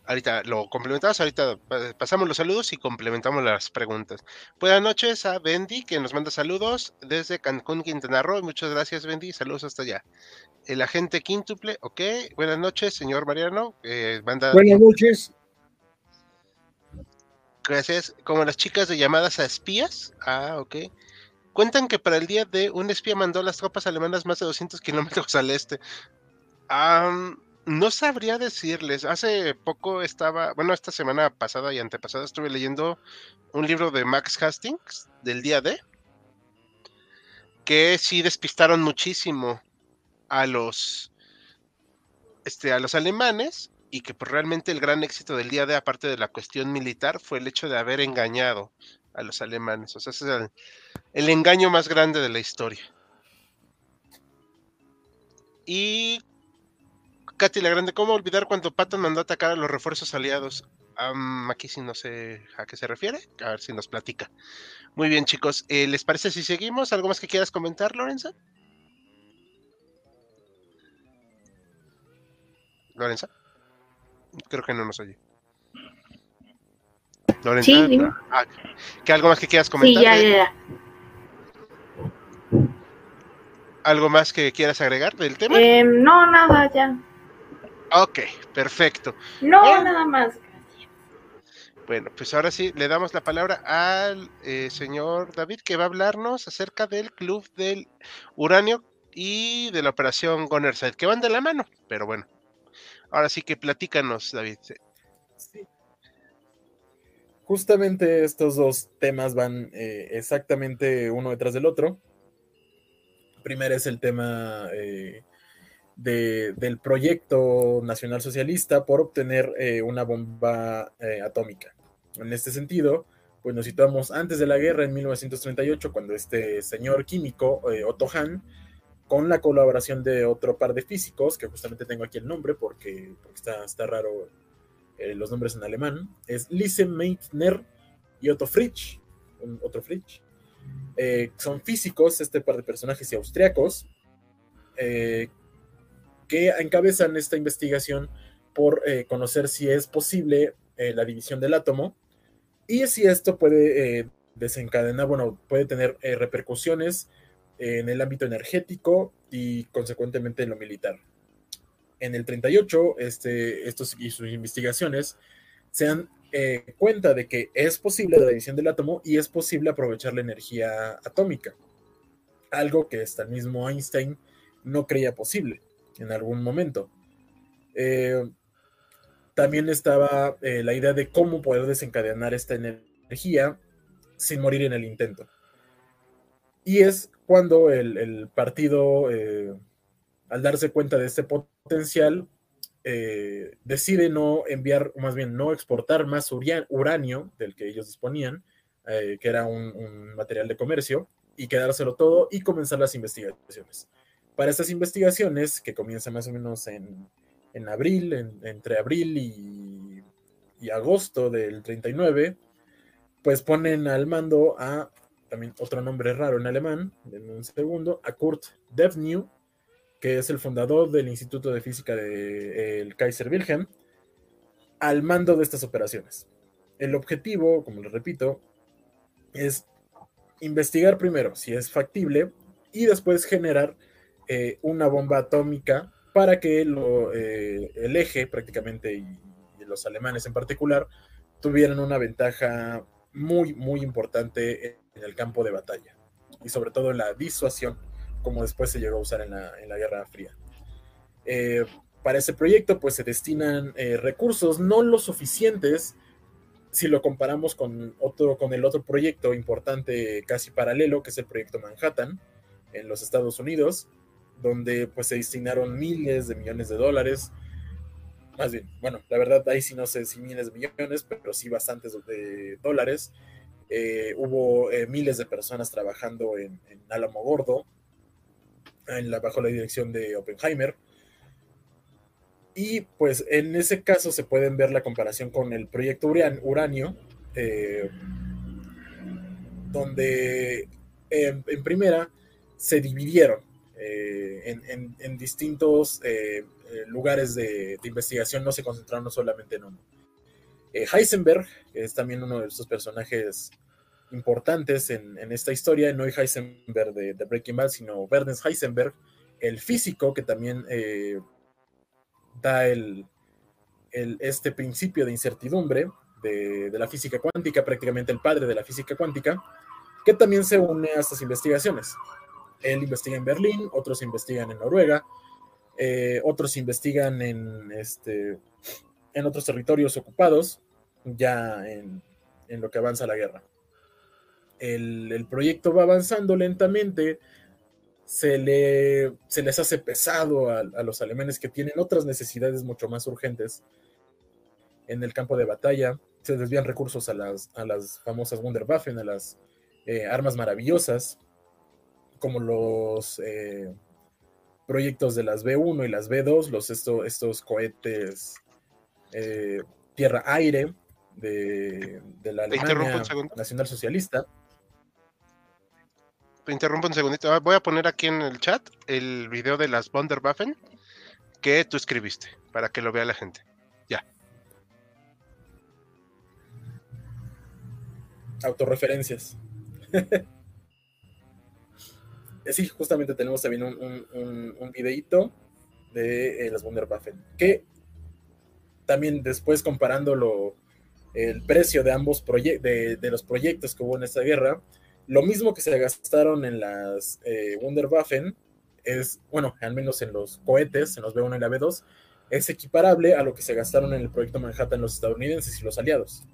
A: Ahorita lo complementamos, ahorita pa- pasamos los saludos y complementamos las preguntas. Buenas noches a Bendy, que nos manda saludos desde Cancún, Quintana Roo. Muchas gracias, Bendy. Saludos hasta allá. El agente quíntuple, ok. Buenas noches, señor Mariano. eh, manda
E: Buenas noches.
A: Gracias. Como las chicas de llamadas a espías. Ah, ok. Cuentan que para el día de un espía mandó a las tropas alemanas más de 200 kilómetros al este. No sabría decirles. Hace poco estaba, bueno, esta semana pasada y antepasada estuve leyendo un libro de Max Hastings del día D. Que sí despistaron muchísimo a los, este, a los alemanes y que pues, realmente el gran éxito del día de, aparte de la cuestión militar, fue el hecho de haber engañado a los alemanes. O sea, ese es el, engaño más grande de la historia. Y Katy la Grande, ¿cómo olvidar cuando Patton mandó atacar a los refuerzos aliados? Aquí sí no sé a qué se refiere, a ver si nos platica. Muy bien, chicos, eh, ¿les parece si seguimos? ¿Algo más que quieras comentar, Lorenza? Lorenza. Creo que no nos oye. Lorenza.
D: Sí, dime.
A: Ah, ¿que algo más que quieras
D: Sí,
A: comentar?
D: ya,
A: Eh,
D: ya, ya.
A: ¿Algo más que quieras agregar del tema?
D: Em, no, nada, ya.
A: Ok, perfecto.
D: No, nada más.
A: Bueno, pues ahora sí le damos la palabra al eh, señor David que va a hablarnos acerca del Club del Uranio y de la operación Gunnerside, que van de la mano, pero bueno. Ahora sí que platícanos, David.
B: Sí. Justamente estos dos temas van eh, exactamente uno detrás del otro. Primero es el tema eh, de- del proyecto nacional socialista por obtener eh, una bomba eh, atómica. En este sentido, pues nos situamos antes de la guerra, en 1938, cuando este señor químico, Otto Hahn, con la colaboración de otro par de físicos, que justamente tengo aquí el nombre porque, porque está, está raro eh, los nombres en alemán, es Lise Meitner y Otto Fritsch, un- otro Fritsch. Eh, son físicos, este par de personajes y austriacos, eh, que encabezan esta investigación por eh, conocer si es posible eh, la división del átomo y si esto puede eh, desencadenar, bueno, puede tener repercusiones en el ámbito energético y consecuentemente en lo militar. En el 38, este, estos y sus investigaciones se dan eh, cuenta de que es posible la división del átomo y es posible aprovechar la energía atómica, algo que hasta el mismo Einstein no creía posible en algún momento. Eh, también estaba eh, la idea de cómo poder desencadenar esta energía sin morir en el intento. Y es cuando el, el partido, eh, al darse cuenta de este potencial, eh, decide no enviar, más bien no exportar más uranio del que ellos disponían, eh, que era un, material de comercio, y quedárselo todo y comenzar las investigaciones. Para estas investigaciones, que comienzan más o menos en, en abril, en- entre abril y, y agosto del 39, pues ponen al mando a, también otro nombre raro en alemán, en un segundo, a Kurt Devnew, que es el fundador del Instituto de Física del Kaiser Wilhelm, al mando de estas operaciones. El objetivo, como les repito, es investigar primero si es factible y después generar eh, una bomba atómica para que lo, eh, el eje prácticamente y, y los alemanes en particular tuvieran una ventaja muy, muy importante en el campo de batalla y sobre todo la disuasión, como después se llegó a usar en la, en la Guerra Fría. Eh, para ese proyecto, pues se destinan eh, recursos no lo suficientes si lo comparamos con, otro, con el otro proyecto importante casi paralelo, que es el proyecto Manhattan en los Estados Unidos, donde pues se destinaron miles de millones de dólares. Más bien, bueno, la verdad ahí sí no sé si miles de millones, pero sí bastantes de dólares. Eh, hubo eh, miles de personas trabajando en, en Álamo Gordo, bajo la dirección de Oppenheimer. Y pues en ese caso se pueden ver la comparación con el proyecto Uran- Uranio, eh, donde en, primera se dividieron en, distintos lugares de investigación, no se concentraron solamente en uno. Eh, Heisenberg, es también uno de estos personajes importantes en, esta historia, no hay Heisenberg de, Breaking Bad, sino Werner Heisenberg, el físico que también eh, da este principio de incertidumbre de, de la física cuántica, prácticamente el padre de la física cuántica, que también se une a estas investigaciones. Él investiga en Berlín, otros investigan en Noruega, eh, otros investigan en, este, en otros territorios ocupados, ya en, en lo que avanza la guerra. El, el proyecto va avanzando lentamente, se, le, se les hace pesado a, a los alemanes que tienen otras necesidades mucho más urgentes en el campo de batalla, se desvían recursos a las, a las famosas Wunderwaffen, a las eh, armas maravillosas, como los eh, proyectos de las B1 y las B2, los, esto, estos cohetes eh, tierra-aire de, de la Alemania. Nacional Socialista.
A: Te interrumpo un segundito. Ah, Voy a poner aquí en el chat el video de las Wunderwaffen que tú escribiste para que lo vea la gente.
B: autorreferencias. [LAUGHS] Eh, sí, justamente tenemos también un, un, videíto de eh, las Wunderwaffen, que también después comparándolo el precio de ambos proyectos, de, los proyectos que hubo en esta guerra, lo mismo que se gastaron en las eh, Wunderwaffen, es, bueno, al menos en los cohetes, en los B1 y la B2, es equiparable a lo que se gastaron en el proyecto Manhattan los estadounidenses y los aliados.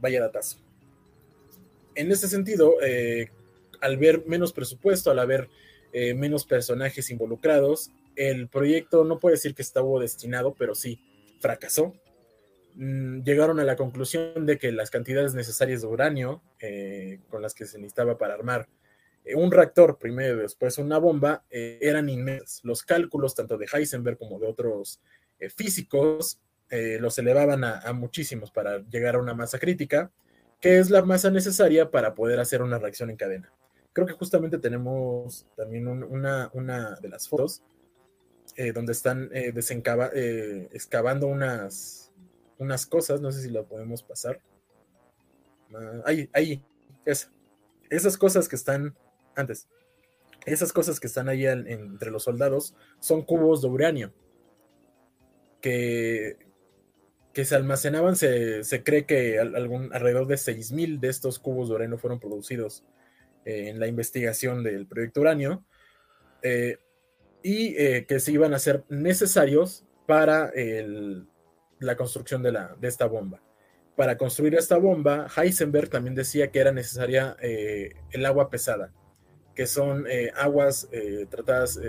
B: Vaya datazo. En ese sentido, eh, al ver menos presupuesto, al haber eh, menos personajes involucrados, el proyecto no puede decir que estaba destinado, pero sí fracasó. Mm, llegaron a la conclusión de que las cantidades necesarias de uranio eh, con las que se necesitaba para armar un reactor primero y después una bomba eran inmensas. Los cálculos tanto de Heisenberg como de otros físicos los elevaban a, muchísimos para llegar a una masa crítica que es la masa necesaria para poder hacer una reacción en cadena. Creo que justamente tenemos también una, de las fotos eh, donde están eh, eh, excavando unas, unas cosas, no sé si la podemos pasar. Ah, ahí, ahí, Esas cosas que están antes, esas cosas que están ahí entre los soldados son cubos de uranio que que se almacenaban, se, cree que algún, alrededor de 6.000 de estos cubos de uranio fueron producidos eh, en la investigación del proyecto uranio y eh, que se iban a ser necesarios para la construcción de, la, de esta bomba. Para construir esta bomba, Heisenberg también decía que era necesaria el agua pesada, que son aguas tratadas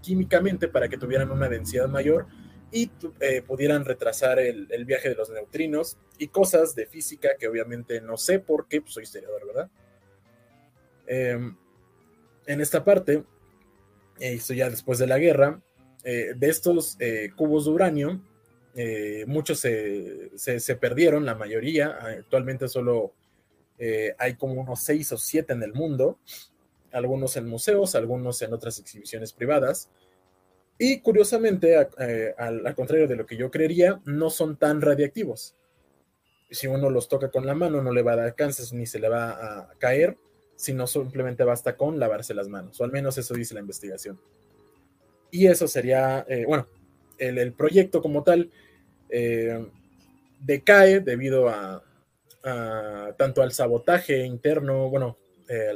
B: químicamente para que tuvieran una densidad mayor y eh, pudieran retrasar el, viaje de los neutrinos y cosas de física que obviamente no sé por qué, pues soy historiador, ¿verdad? Em, en esta parte, eh, esto ya después de la guerra, eh, de estos cubos de uranio, muchos se, se, perdieron, la mayoría, actualmente solo hay como unos seis o siete en el mundo, algunos en museos, algunos en otras exhibiciones privadas, y curiosamente, eh, al, contrario de lo que yo creería, no son tan radiactivos. Si uno los toca con la mano, no le va a dar cáncer ni se le va a caer, sino simplemente basta con lavarse las manos, o al menos eso dice la investigación. Y eso sería, eh, bueno, el, proyecto como tal eh, decae debido a, tanto al sabotaje interno, bueno,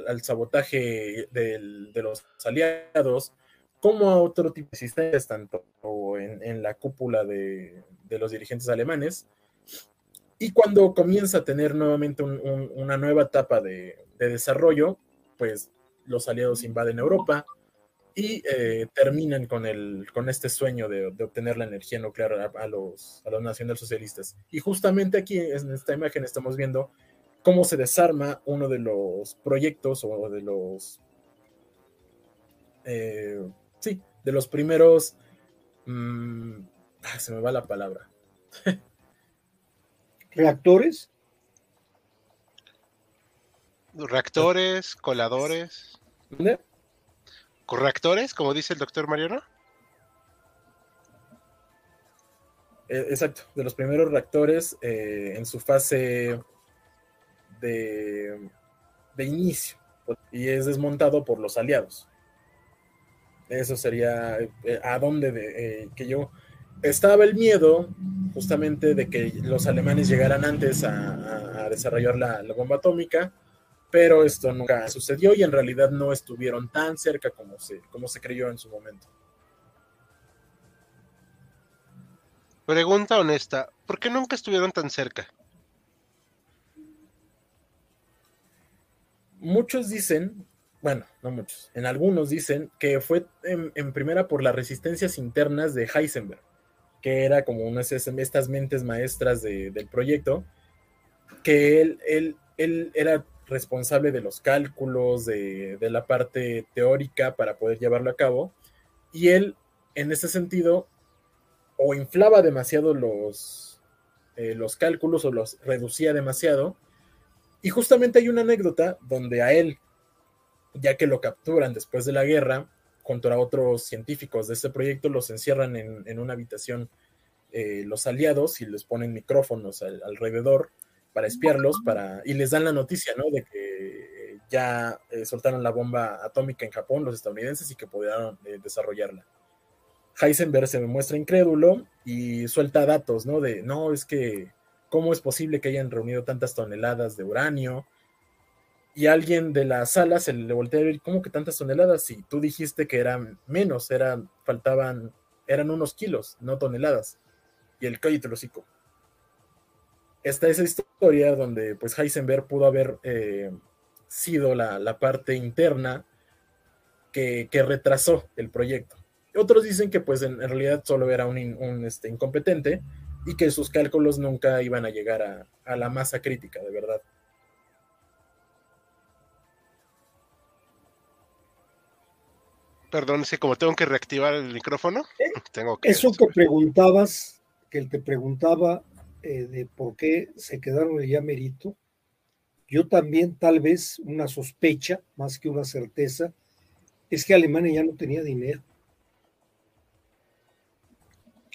B: al sabotaje de los aliados, como a otro tipo de sistemas, tanto en, la cúpula de, los dirigentes alemanes. Y cuando comienza a tener nuevamente una nueva etapa de, desarrollo, pues los aliados invaden Europa y eh, terminan con, el, con este sueño de, obtener la energía nuclear a, los, a los nacionalsocialistas. Y justamente aquí en esta imagen estamos viendo cómo se desarma uno de los proyectos o de los eh, sí, de los primeros, mm, ah, se me va la palabra. [LAUGHS]
E: ¿Reactores?
A: Reactores, coladores.
B: ¿Dónde?
A: ¿Correactores, como dice el doctor Mariano?
B: Eh, exacto, de los primeros reactores eh, en su fase de, de inicio y es desmontado por los aliados. Eso sería eh, a dónde eh, que yo estaba el miedo justamente de que los alemanes llegaran antes a, desarrollar la, bomba atómica, pero esto nunca sucedió y en realidad no estuvieron tan cerca como se, como se creyó en su momento.
A: Pregunta honesta, ¿por qué nunca estuvieron tan cerca?
B: Muchos dicen bueno, no muchos, en algunos dicen que fue en, primera por las resistencias internas de Heisenberg, que era como unas estas mentes maestras del proyecto, que él, él, él, era responsable de los cálculos, de, la parte teórica para poder llevarlo a cabo, y él, en ese sentido, o inflaba demasiado los, eh, los cálculos o los reducía demasiado, y justamente hay una anécdota donde a él ya que lo capturan después de la guerra contra otros científicos de este proyecto, los encierran en, una habitación eh, los aliados y les ponen micrófonos alrededor para espiarlos para, y les dan la noticia, ¿no? De que ya eh, soltaron la bomba atómica en Japón, los estadounidenses, y que pudieron eh, desarrollarla. Heisenberg se muestra incrédulo y suelta datos, ¿no? De, no, es que, ¿cómo es posible que hayan reunido tantas toneladas de uranio? Y alguien de la sala se le voltea a ver, ¿cómo que tantas toneladas? Si tú dijiste que eran menos, eran, faltaban, eran unos kilos, no toneladas. Y el cállate el hocico. Está esa historia donde pues Heisenberg pudo haber eh, sido la, la, parte interna que, que, retrasó el proyecto. Otros dicen que pues en, en realidad solo era un, un este, incompetente y que sus cálculos nunca iban a llegar a, a la masa crítica, de verdad.
A: Perdón, es que como tengo que reactivar el micrófono, [LAUGHS] tengo que...
E: Eso que preguntabas, que él te preguntaba eh, de por qué se quedaron el ya merito, yo también tal vez una sospecha, más que una certeza, es que Alemania ya no tenía dinero.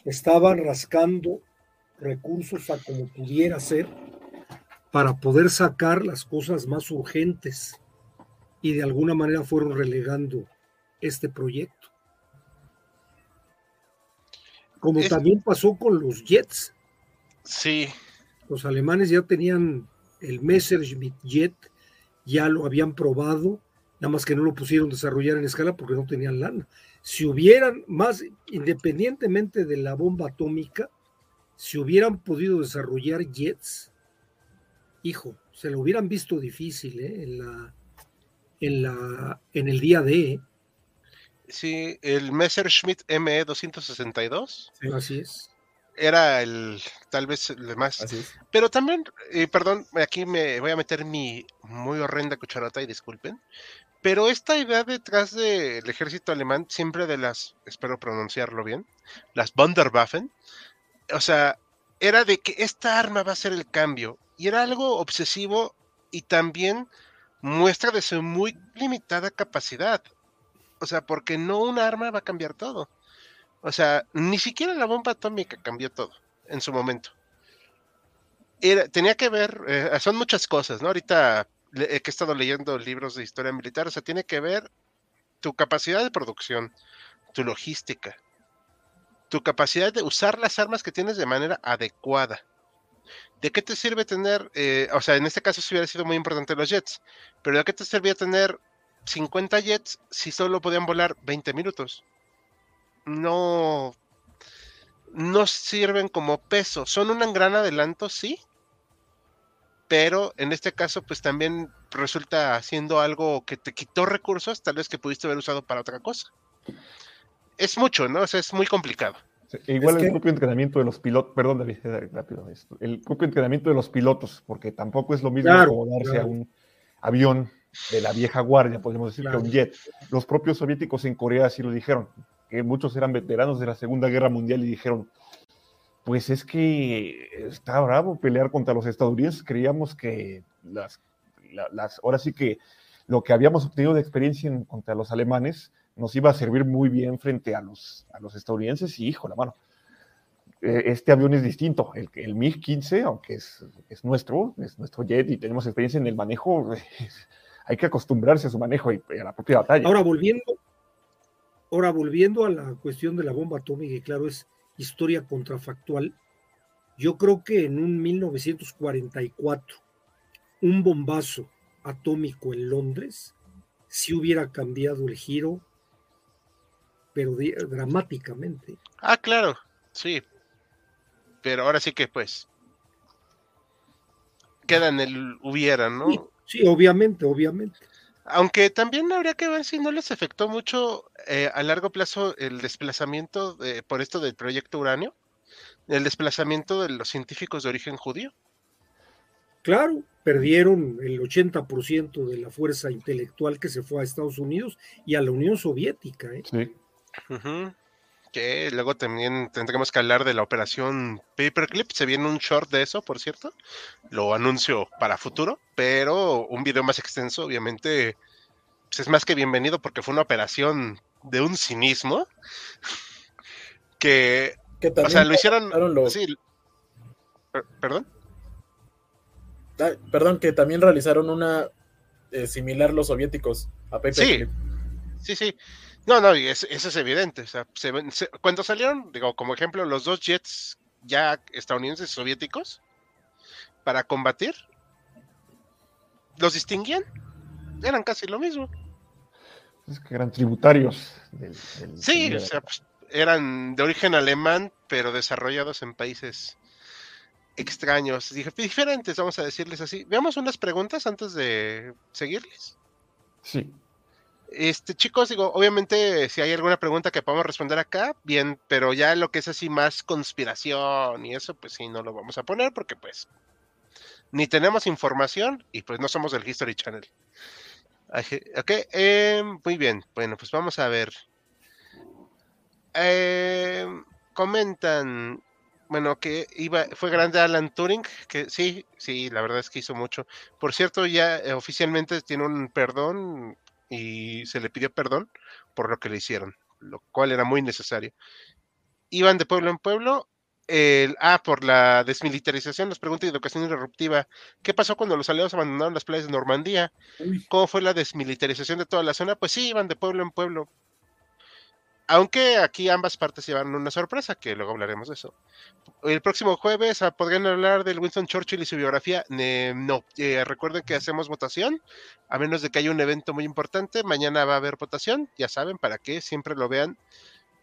E: Estaban rascando recursos a como pudiera ser para poder sacar las cosas más urgentes y de alguna manera fueron relegando este proyecto. Como es... también pasó con los Jets.
A: Sí.
E: Los alemanes ya tenían el Messerschmitt Jet, ya lo habían probado, nada más que no lo pusieron a desarrollar en escala porque no tenían lana. Si hubieran más, independientemente de la bomba atómica, si hubieran podido desarrollar jets, hijo, se lo hubieran visto difícil ¿eh? en la en la en el día D.
A: Sí, el Messerschmitt ME 262.
E: Sí, así es.
A: Era el tal vez el más. Pero también, eh, perdón, aquí me voy a meter mi muy horrenda cucharota y disculpen. Pero esta idea detrás del ejército alemán, siempre de las, espero pronunciarlo bien, las Wunderwaffen, o sea, era de que esta arma va a ser el cambio. Y era algo obsesivo y también muestra de su muy limitada capacidad. O sea, porque no una arma va a cambiar todo. O sea, ni siquiera la bomba atómica cambió todo en su momento. Tenía que ver, eh, son muchas cosas, ¿no? Ahorita le, que he estado leyendo libros de historia militar, o sea, tiene que ver tu capacidad de producción, tu logística, tu capacidad de usar las armas que tienes de manera adecuada. ¿De qué te sirve tener, eh, o sea, en este caso sí hubiera sido muy importante los jets, pero ¿de qué te servía tener 50 jets si solo podían volar 20 minutos? No, no sirven como peso. Son un gran adelanto, sí, pero en este caso, pues también resulta siendo algo que te quitó recursos, tal vez que pudiste haber usado para otra cosa. Es mucho, ¿no? O sea, es muy complicado.
C: Sí, igual es el que... propio entrenamiento de los pilotos, perdón David, rápido, esto. el propio entrenamiento de los pilotos, porque tampoco es lo mismo
E: claro,
C: como darse
E: claro.
C: a un avión de la vieja guardia, podemos decir, claro. que un jet. Los propios soviéticos en Corea sí lo dijeron, que muchos eran veteranos de la Segunda Guerra Mundial y dijeron, pues es que está bravo pelear contra los estadounidenses, creíamos que las, las ahora sí que lo que habíamos obtenido de experiencia en, contra los alemanes nos iba a servir muy bien frente a los, a los estadounidenses y hijo la mano. Eh, este avión es distinto, el, el MiG-15, aunque es, es, nuestro, es nuestro jet y tenemos experiencia en el manejo, [LAUGHS] hay que acostumbrarse a su manejo y a la propia batalla.
E: Ahora volviendo, ahora volviendo a la cuestión de la bomba atómica, y claro, es historia contrafactual, yo creo que en un 1944, un bombazo atómico en Londres, si sí hubiera cambiado el giro, pero de, dramáticamente.
A: Ah, claro, sí. Pero ahora sí que pues queda en el hubiera, ¿no?
E: Sí, sí obviamente, obviamente.
A: Aunque también habría que ver si no les afectó mucho eh, a largo plazo el desplazamiento de, por esto del proyecto uranio, el desplazamiento de los científicos de origen judío.
E: Claro, perdieron el 80% de la fuerza intelectual que se fue a Estados Unidos y a la Unión Soviética. ¿eh?
C: Sí.
A: Uh -huh. Que luego también tendremos que hablar de la operación Paperclip. Se viene un short de eso, por cierto. Lo anuncio para futuro, pero un video más extenso, obviamente, pues es más que bienvenido porque fue una operación de un cinismo [LAUGHS] que,
B: que
A: o sea, lo hicieron. Sí, perdón.
B: Ah, perdón, que también realizaron una eh, similar los soviéticos a Paperclip.
A: Sí, sí, sí. No, no, eso es evidente. O sea, se, se, cuando salieron, digo, como ejemplo, los dos jets ya estadounidenses soviéticos para combatir, ¿los distinguían? eran casi lo mismo.
C: Es que eran tributarios del. del-
A: Sí,
C: del-
A: o sea, pues, eran de origen alemán, pero desarrollados en países extraños, dif- diferentes, vamos a decirles así. Veamos unas preguntas antes de seguirles.
C: Sí.
A: Este, chicos, digo, obviamente, si hay alguna pregunta que podamos responder acá, bien, pero ya lo que es así más conspiración y eso, pues sí, no lo vamos a poner porque, pues, ni tenemos información y pues no somos del History Channel. Ok, eh, muy bien, bueno, pues vamos a ver. Eh, comentan, bueno, que iba, fue grande Alan Turing, que sí, sí, la verdad es que hizo mucho. Por cierto, ya eh, oficialmente tiene un perdón y se le pidió perdón por lo que le hicieron, lo cual era muy necesario. Iban de pueblo en pueblo. El, ah, por la desmilitarización, nos pregunta educación interruptiva. ¿Qué pasó cuando los aliados abandonaron las playas de Normandía? ¿Cómo fue la desmilitarización de toda la zona? Pues sí, iban de pueblo en pueblo. Aunque aquí ambas partes llevaron una sorpresa, que luego hablaremos de eso. El próximo jueves ah, podrían hablar del Winston Churchill y su biografía. Ne- no, eh, recuerden que hacemos votación, a menos de que haya un evento muy importante. Mañana va a haber votación, ya saben, para que siempre lo vean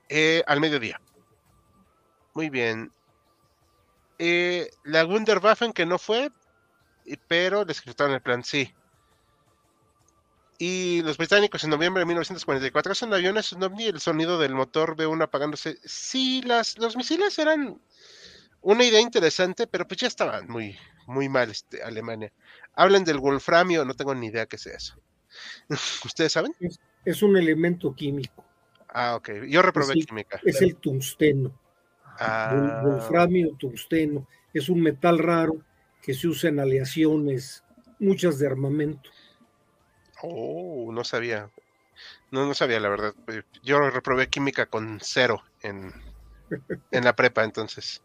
A: eh, al mediodía. Muy bien. Eh, la Wunderwaffen que no fue, pero le escritaron el plan, sí. Y los británicos en noviembre de 1944 son aviones un ovni, el sonido del motor B1 apagándose. Sí, las, los misiles eran una idea interesante, pero pues ya estaban muy, muy mal este, Alemania. Hablan del wolframio, no tengo ni idea qué sea eso. [LAUGHS] ¿Ustedes saben?
E: es un elemento químico,
A: Ah, ok. Yo reprobé química.
E: es el tungsteno.
A: Ah,
E: Wolframio, tungsteno, es un metal raro que se usa en aleaciones, muchas de armamento.
A: Oh, no sabía. No, no sabía, la verdad. Eh, Yo reprobé química con cero en, en la prepa, entonces.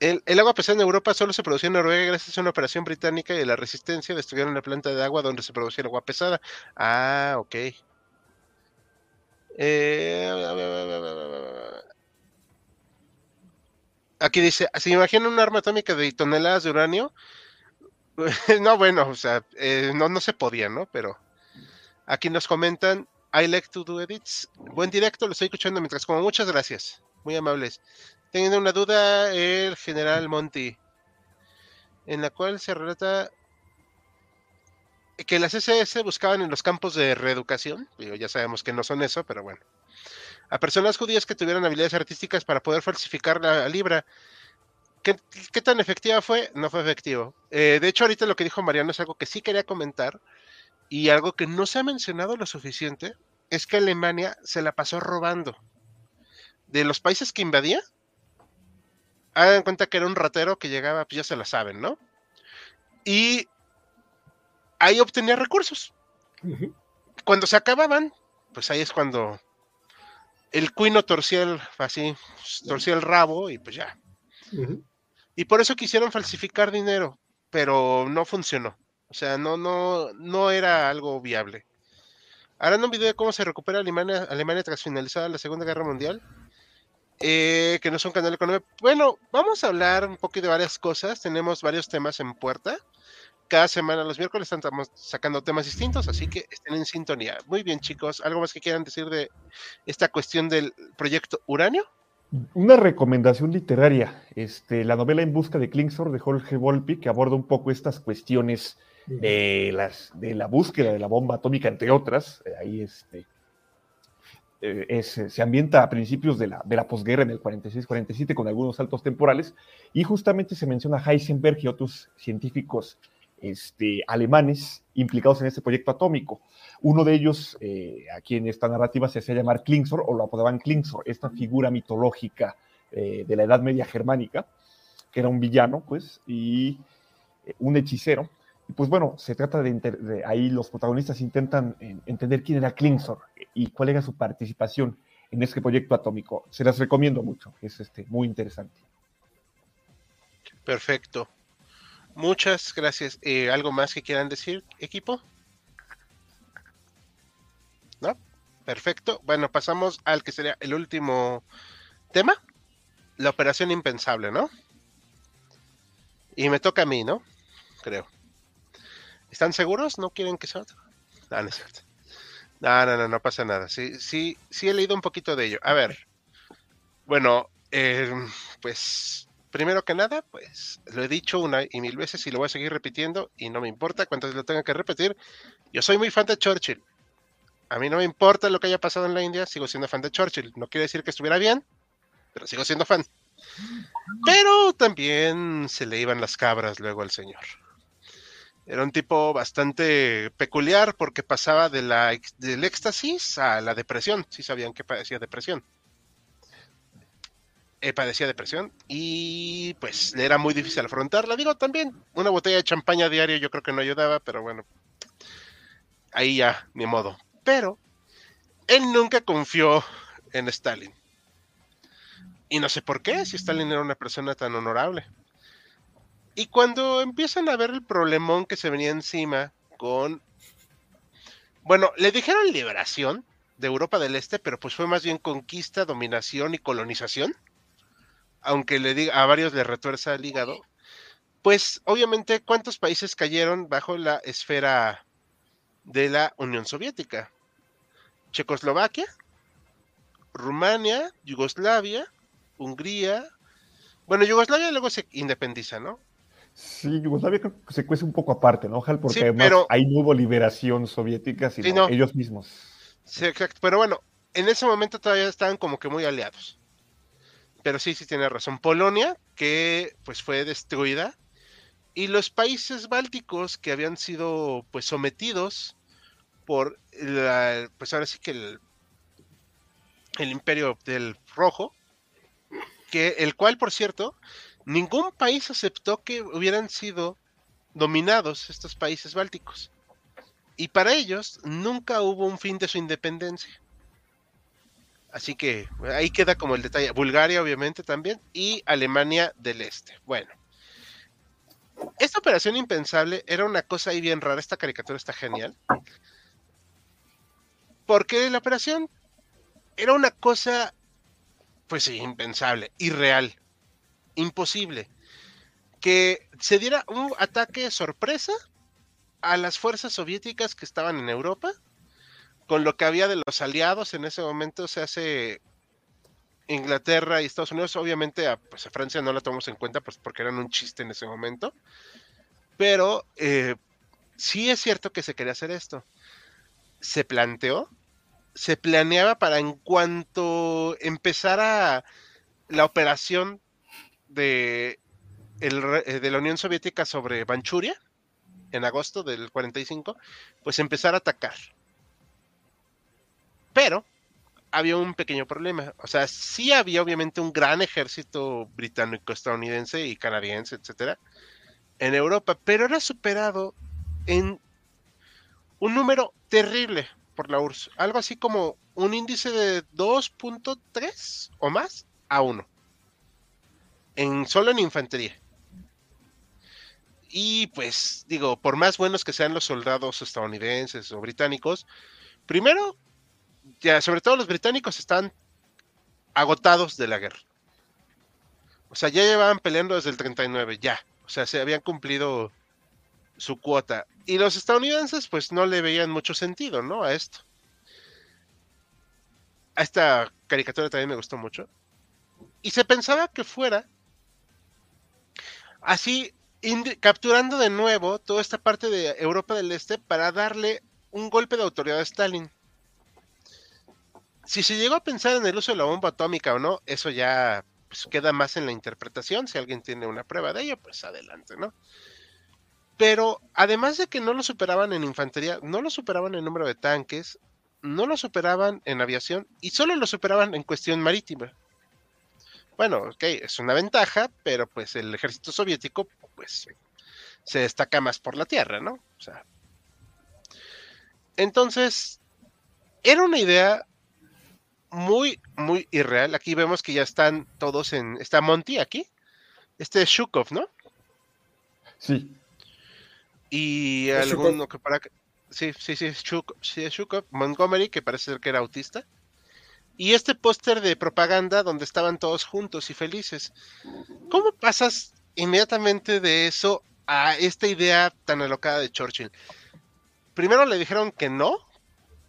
A: El, el agua pesada en Europa solo se producía en Noruega gracias a una operación británica y de la resistencia destruyeron la planta de agua donde se producía el agua pesada. Ah, ok. Eh, aquí dice, ¿se imaginan un arma atómica de toneladas de uranio? [LAUGHS] no, bueno, o sea, eh, no, no se podía, ¿no? Pero aquí nos comentan, I like to do edits. Buen directo, lo estoy escuchando mientras como. Muchas gracias, muy amables. Teniendo una duda, el general Monty, en la cual se relata que las SS buscaban en los campos de reeducación, ya sabemos que no son eso, pero bueno, a personas judías que tuvieran habilidades artísticas para poder falsificar la libra. ¿Qué, qué tan efectiva fue? No fue efectivo. Eh, de hecho, ahorita lo que dijo Mariano es algo que sí quería comentar y algo que no se ha mencionado lo suficiente es que Alemania se la pasó robando. De los países que invadía, hagan cuenta que era un ratero que llegaba, pues ya se la saben, ¿no? Y ahí obtenía recursos. Cuando se acababan, pues ahí es cuando el cuino torcía el, así, torcía el rabo y pues ya.
E: Ujú.
A: Y por eso quisieron falsificar dinero, pero no funcionó. O sea, no, no, no era algo viable. Harán un video de cómo se recupera Alemania, Alemania tras finalizada la Segunda Guerra Mundial. Eh, que no es un canal económico. Bueno, vamos a hablar un poco de varias cosas. Tenemos varios temas en puerta. Cada semana, los miércoles, estamos sacando temas distintos, así que estén en sintonía. Muy bien, chicos. ¿Algo más que quieran decir de esta cuestión del proyecto Uranio?
C: Una recomendación literaria, este, la novela En busca de Klingsor de Jorge Volpi, que aborda un poco estas cuestiones de, las, de la búsqueda de la bomba atómica, entre otras. Eh, Ahí este, eh, es, se ambienta a principios de la, de la posguerra, en el 46-47, con algunos saltos temporales, y justamente se menciona a Heisenberg y otros científicos este, alemanes implicados en este proyecto atómico. Uno de ellos, eh, aquí en esta narrativa, se hacía llamar Klingsor, o lo apodaban Klingsor, esta figura mitológica eh, de la Edad Media germánica, que era un villano, pues, y eh, un hechicero. Y pues bueno, se trata de, ahí los protagonistas intentan entender quién era Klingsor y cuál era su participación en este proyecto atómico. Se las recomiendo mucho, es este, muy interesante.
A: Perfecto. Muchas gracias. Eh, ¿Algo más que quieran decir, equipo? ¿No? Perfecto. Bueno, pasamos al que sería el último tema. La operación impensable, ¿no? Y me toca a mí, ¿no? Creo. ¿Están seguros? ¿No quieren que sea otro? No, no es cierto. No, no, no, no pasa nada. Sí, sí, sí he leído un poquito de ello. A ver. Bueno, eh, pues primero que nada, pues lo he dicho una y mil veces y lo voy a seguir repitiendo y no me importa cuántas lo tenga que repetir. Yo soy muy fan de Churchill. A mí no me importa lo que haya pasado en la India, sigo siendo fan de Churchill. No quiere decir que estuviera bien, pero sigo siendo fan. Pero también se le iban las cabras luego al señor. Era un tipo bastante peculiar porque pasaba del éxtasis a la depresión. Sí sabían que padecía depresión. Eh, padecía depresión y pues le era muy difícil afrontarla. Digo, también una botella de champaña diario yo creo que no ayudaba, pero bueno, ahí ya, ni modo. Pero él nunca confió en Stalin. Y no sé por qué, si Stalin era una persona tan honorable. Y cuando empiezan a ver el problemón que se venía encima con... Bueno, le dijeron liberación de Europa del Este, pero pues fue más bien conquista, dominación y colonización. Aunque le diga, a varios le retuerza el hígado. Pues obviamente, ¿cuántos países cayeron bajo la esfera de la Unión Soviética? Checoslovaquia, Rumania, Yugoslavia, Hungría. Bueno, Yugoslavia luego se independiza, ¿no?
C: Sí, Yugoslavia creo que se cuece un poco aparte, ¿no, Jal? Porque
A: Sí,
C: además
A: pero-
C: ahí no hubo liberación soviética, sino
A: Sí, no.
C: ellos mismos.
A: Sí, exacto. Pero bueno, en ese momento todavía estaban como que muy aliados. Pero sí, sí tiene razón. Polonia, que pues fue destruida, y los países bálticos que habían sido pues sometidos por la, pues ahora sí que el, el imperio del rojo, que el cual, por cierto, ningún país aceptó que hubieran sido dominados estos países bálticos. Y para ellos nunca hubo un fin de su independencia. Así que ahí queda como el detalle. Bulgaria, obviamente, también. Y Alemania del Este. Bueno. Esta operación impensable era una cosa ahí bien rara. Esta caricatura está genial. Porque la operación era una cosa, pues sí, impensable, irreal, imposible. Que se diera un ataque sorpresa a las fuerzas soviéticas que estaban en Europa, con lo que había de los aliados en ese momento, se hace Inglaterra y Estados Unidos, obviamente a, pues a Francia no la tomamos en cuenta pues porque eran un chiste en ese momento, pero eh, sí es cierto que se quería hacer esto. Se planteó, se planeaba para en cuanto empezara la operación de, el eh, de la Unión Soviética sobre Manchuria, en agosto del 45, pues empezar a atacar. Pero había un pequeño problema. O sea, sí había obviamente un gran ejército británico, estadounidense y canadiense, etcétera, en Europa, pero era superado en un número terrible por la URSS. Algo así como un índice de 2.3 o más a 1. En, solo en infantería. Y pues, digo, por más buenos que sean los soldados estadounidenses o británicos, primero, ya sobre todo los británicos están agotados de la guerra. O sea, ya llevaban peleando desde el 39, ya. O sea, se habían cumplido su cuota. Y los estadounidenses, pues no le veían mucho sentido, ¿no? A esto. A esta caricatura también me gustó mucho. Y se pensaba que fuera así capturando de nuevo toda esta parte de Europa del Este para darle un golpe de autoridad a Stalin. Si se llegó a pensar en el uso de la bomba atómica o no, eso ya pues, queda más en la interpretación. Si alguien tiene una prueba de ello, pues adelante, ¿no? Pero además de que no lo superaban en infantería, no lo superaban en número de tanques, no lo superaban en aviación y solo lo superaban en cuestión marítima. Bueno, ok, es una ventaja, pero pues el ejército soviético pues se destaca más por la tierra, ¿no? O sea, entonces era una idea muy, muy irreal. Aquí vemos que ya están todos en, está Monty aquí, este es Shukov, ¿no?
C: Sí,
A: Y alguno que para sí, sí, sí, es Shuk- sí, es Shukov, Montgomery, que parece ser que era autista. Y este póster de propaganda donde estaban todos juntos y felices. ¿Cómo pasas inmediatamente de eso a esta idea tan alocada de Churchill. Primero le dijeron que no,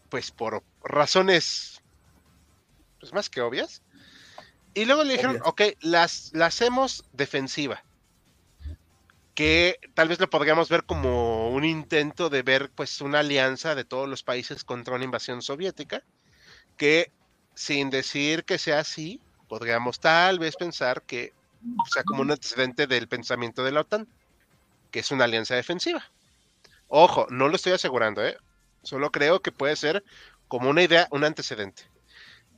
A: pues por razones pues más que obvias. Y luego le dijeron, ok, las, la hacemos defensiva. Que tal vez lo podríamos ver como un intento de ver pues una alianza de todos los países contra una invasión soviética. Que sin decir que sea así, podríamos tal vez pensar que sea como un antecedente del pensamiento de la OTAN, que es una alianza defensiva. Ojo, no lo estoy asegurando, ¿eh? Solo creo que puede ser como una idea, un antecedente.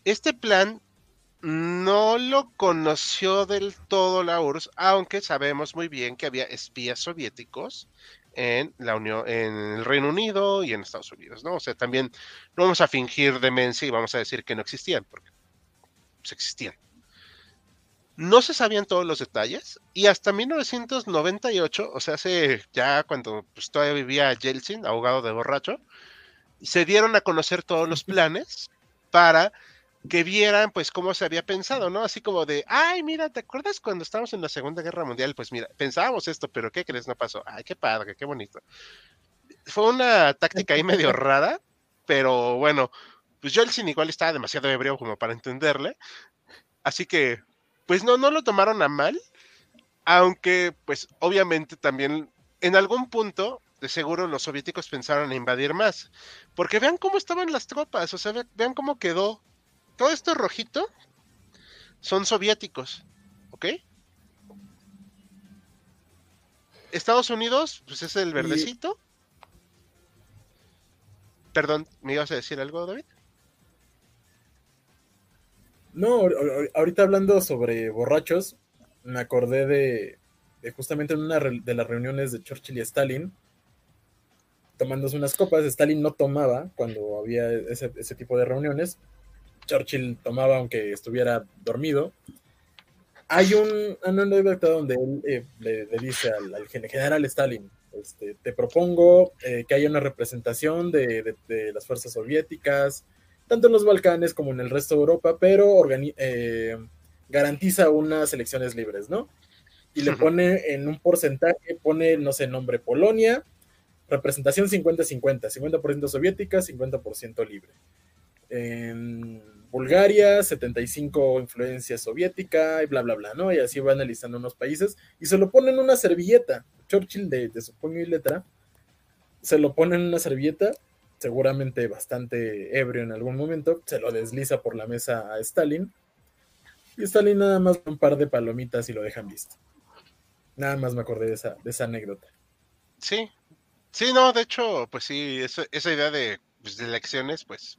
A: Este plan no lo conoció del todo la URSS, aunque sabemos muy bien que había espías soviéticos en la Unión, en el Reino Unido y en Estados Unidos, ¿no? O sea, también no vamos a fingir demencia y vamos a decir que no existían, porque pues, existían. No se sabían todos los detalles y hasta 1998, o sea, hace ya cuando pues, todavía vivía Yeltsin, ahogado de borracho, se dieron a conocer todos los [LAUGHS] planes para que vieran pues cómo se había pensado, ¿no? Así como de, ay, mira, ¿te acuerdas cuando estábamos en la Segunda Guerra Mundial? Pues mira, pensábamos esto, pero ¿qué crees? No pasó. Ay, qué padre, qué bonito. Fue una táctica ahí medio rara, pero bueno, pues Yeltsin igual estaba demasiado ebrio como para entenderle. Así que, pues no, no lo tomaron a mal, aunque pues obviamente también en algún punto de seguro los soviéticos pensaron en invadir más. Porque vean cómo estaban las tropas, o sea, ve- vean cómo quedó. Todo esto rojito son soviéticos, ¿ok? Estados Unidos, pues es el verdecito. Perdón, ¿me ibas a decir algo, David?
B: No, ahor- ahor- ahorita hablando sobre borrachos, me acordé de, de justamente en una de las reuniones de Churchill y Stalin, tomándose unas copas. Stalin no tomaba cuando había ese, ese tipo de reuniones. Churchill tomaba aunque estuviera dormido. Hay un anécdota donde él eh, le, le dice al, al gen- general Stalin, este, te propongo eh, que haya una representación de, de- de las fuerzas soviéticas, tanto en los Balcanes como en el resto de Europa, pero eh, garantiza unas elecciones libres, ¿no? Y le pone en un porcentaje, pone, no sé, nombre Polonia, representación 50-50, 50% soviética, 50% libre. En Bulgaria, 75 influencia soviética y bla, bla, bla, ¿no? Y así va analizando unos países y se lo pone en una servilleta. Churchill, de, su puño y letra, se lo pone en una servilleta, seguramente bastante ebrio en algún momento, se lo desliza por la mesa a Stalin y Stalin nada más un par de palomitas y lo dejan visto. Nada más me acordé de esa, de esa anécdota.
A: Sí, sí, no, de hecho, pues sí, esa idea de, pues, de elecciones, pues.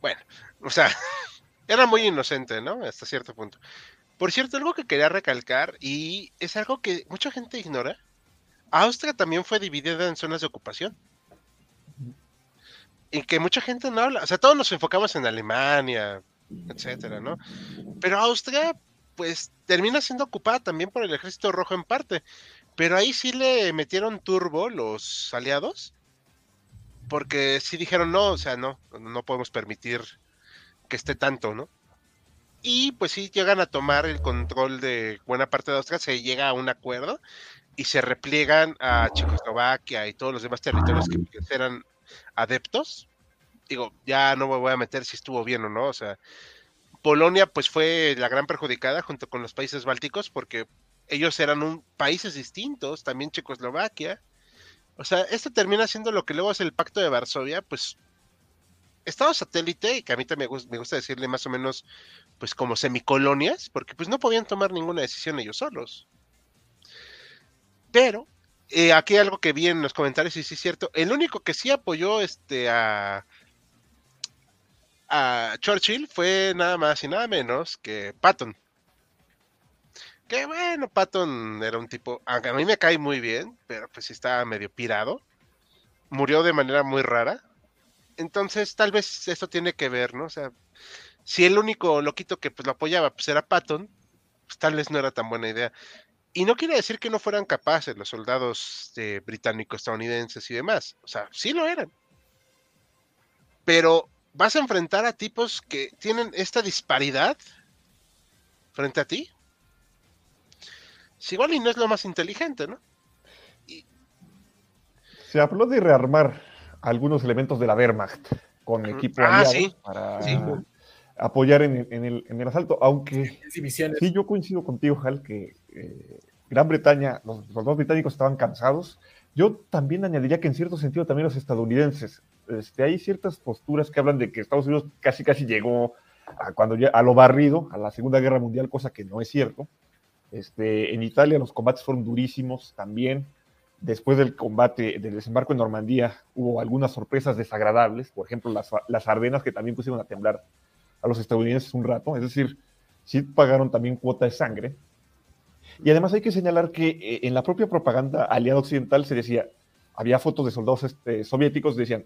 A: Bueno, o sea, [LAUGHS] era muy inocente, ¿no? Hasta cierto punto. Por cierto, algo que quería recalcar, y es algo que mucha gente ignora, Austria también fue dividida en zonas de ocupación. Y que mucha gente no habla, o sea, todos nos enfocamos en Alemania, etcétera, ¿no? Pero Austria, pues, termina siendo ocupada también por el ejército rojo en parte. Pero ahí sí le metieron turbo los aliados. Porque sí dijeron, no, o sea, no, no podemos permitir que esté tanto, ¿no? Y pues sí llegan a tomar el control de buena parte de Austria, se llega a un acuerdo y se repliegan a Checoslovaquia y todos los demás territorios que pues, eran adeptos. Digo, ya no me voy a meter si estuvo bien o no, o sea, Polonia pues fue la gran perjudicada junto con los países bálticos porque ellos eran un, países distintos, también Checoslovaquia. O sea, esto termina siendo lo que luego es el Pacto de Varsovia, pues Estado satélite, y que a mí también me gus- me gusta decirle más o menos, pues como semicolonias, porque pues no podían tomar ninguna decisión ellos solos. Pero, eh, aquí algo que vi en los comentarios, y sí es cierto, el único que sí apoyó este a, a Churchill fue nada más y nada menos que Patton. Que bueno, Patton era un tipo, a mí me cae muy bien, pero pues sí estaba medio pirado. Murió de manera muy rara. Entonces, tal vez esto tiene que ver, ¿no? O sea, si el único loquito que pues lo apoyaba pues era Patton, pues tal vez no era tan buena idea. Y no quiere decir que no fueran capaces los soldados eh, británicos, estadounidenses y demás. O sea, sí lo eran. Pero vas a enfrentar a tipos que tienen esta disparidad frente a ti. Si igual y no es lo más inteligente, ¿no?
C: Se habló de rearmar algunos elementos de la Wehrmacht con equipo
A: Ah,
C: aliado
A: sí,
C: para
A: sí.
C: apoyar en, en el, en el asalto, aunque sí yo coincido contigo, Hal, que eh, Gran Bretaña, los soldados británicos estaban cansados. Yo también añadiría que en cierto sentido también los estadounidenses. Este, hay ciertas posturas que hablan de que Estados Unidos casi casi llegó a, cuando ya, a lo barrido, a la Segunda Guerra Mundial, cosa que no es cierto. Este, en Italia los combates fueron durísimos también. Después del combate, del desembarco en Normandía, hubo algunas sorpresas desagradables, por ejemplo, las, las Ardenas que también pusieron a temblar a los estadounidenses un rato, es decir, sí pagaron también cuota de sangre. Y además hay que señalar que eh, en la propia propaganda aliada occidental se decía, había fotos de soldados este, soviéticos, decían,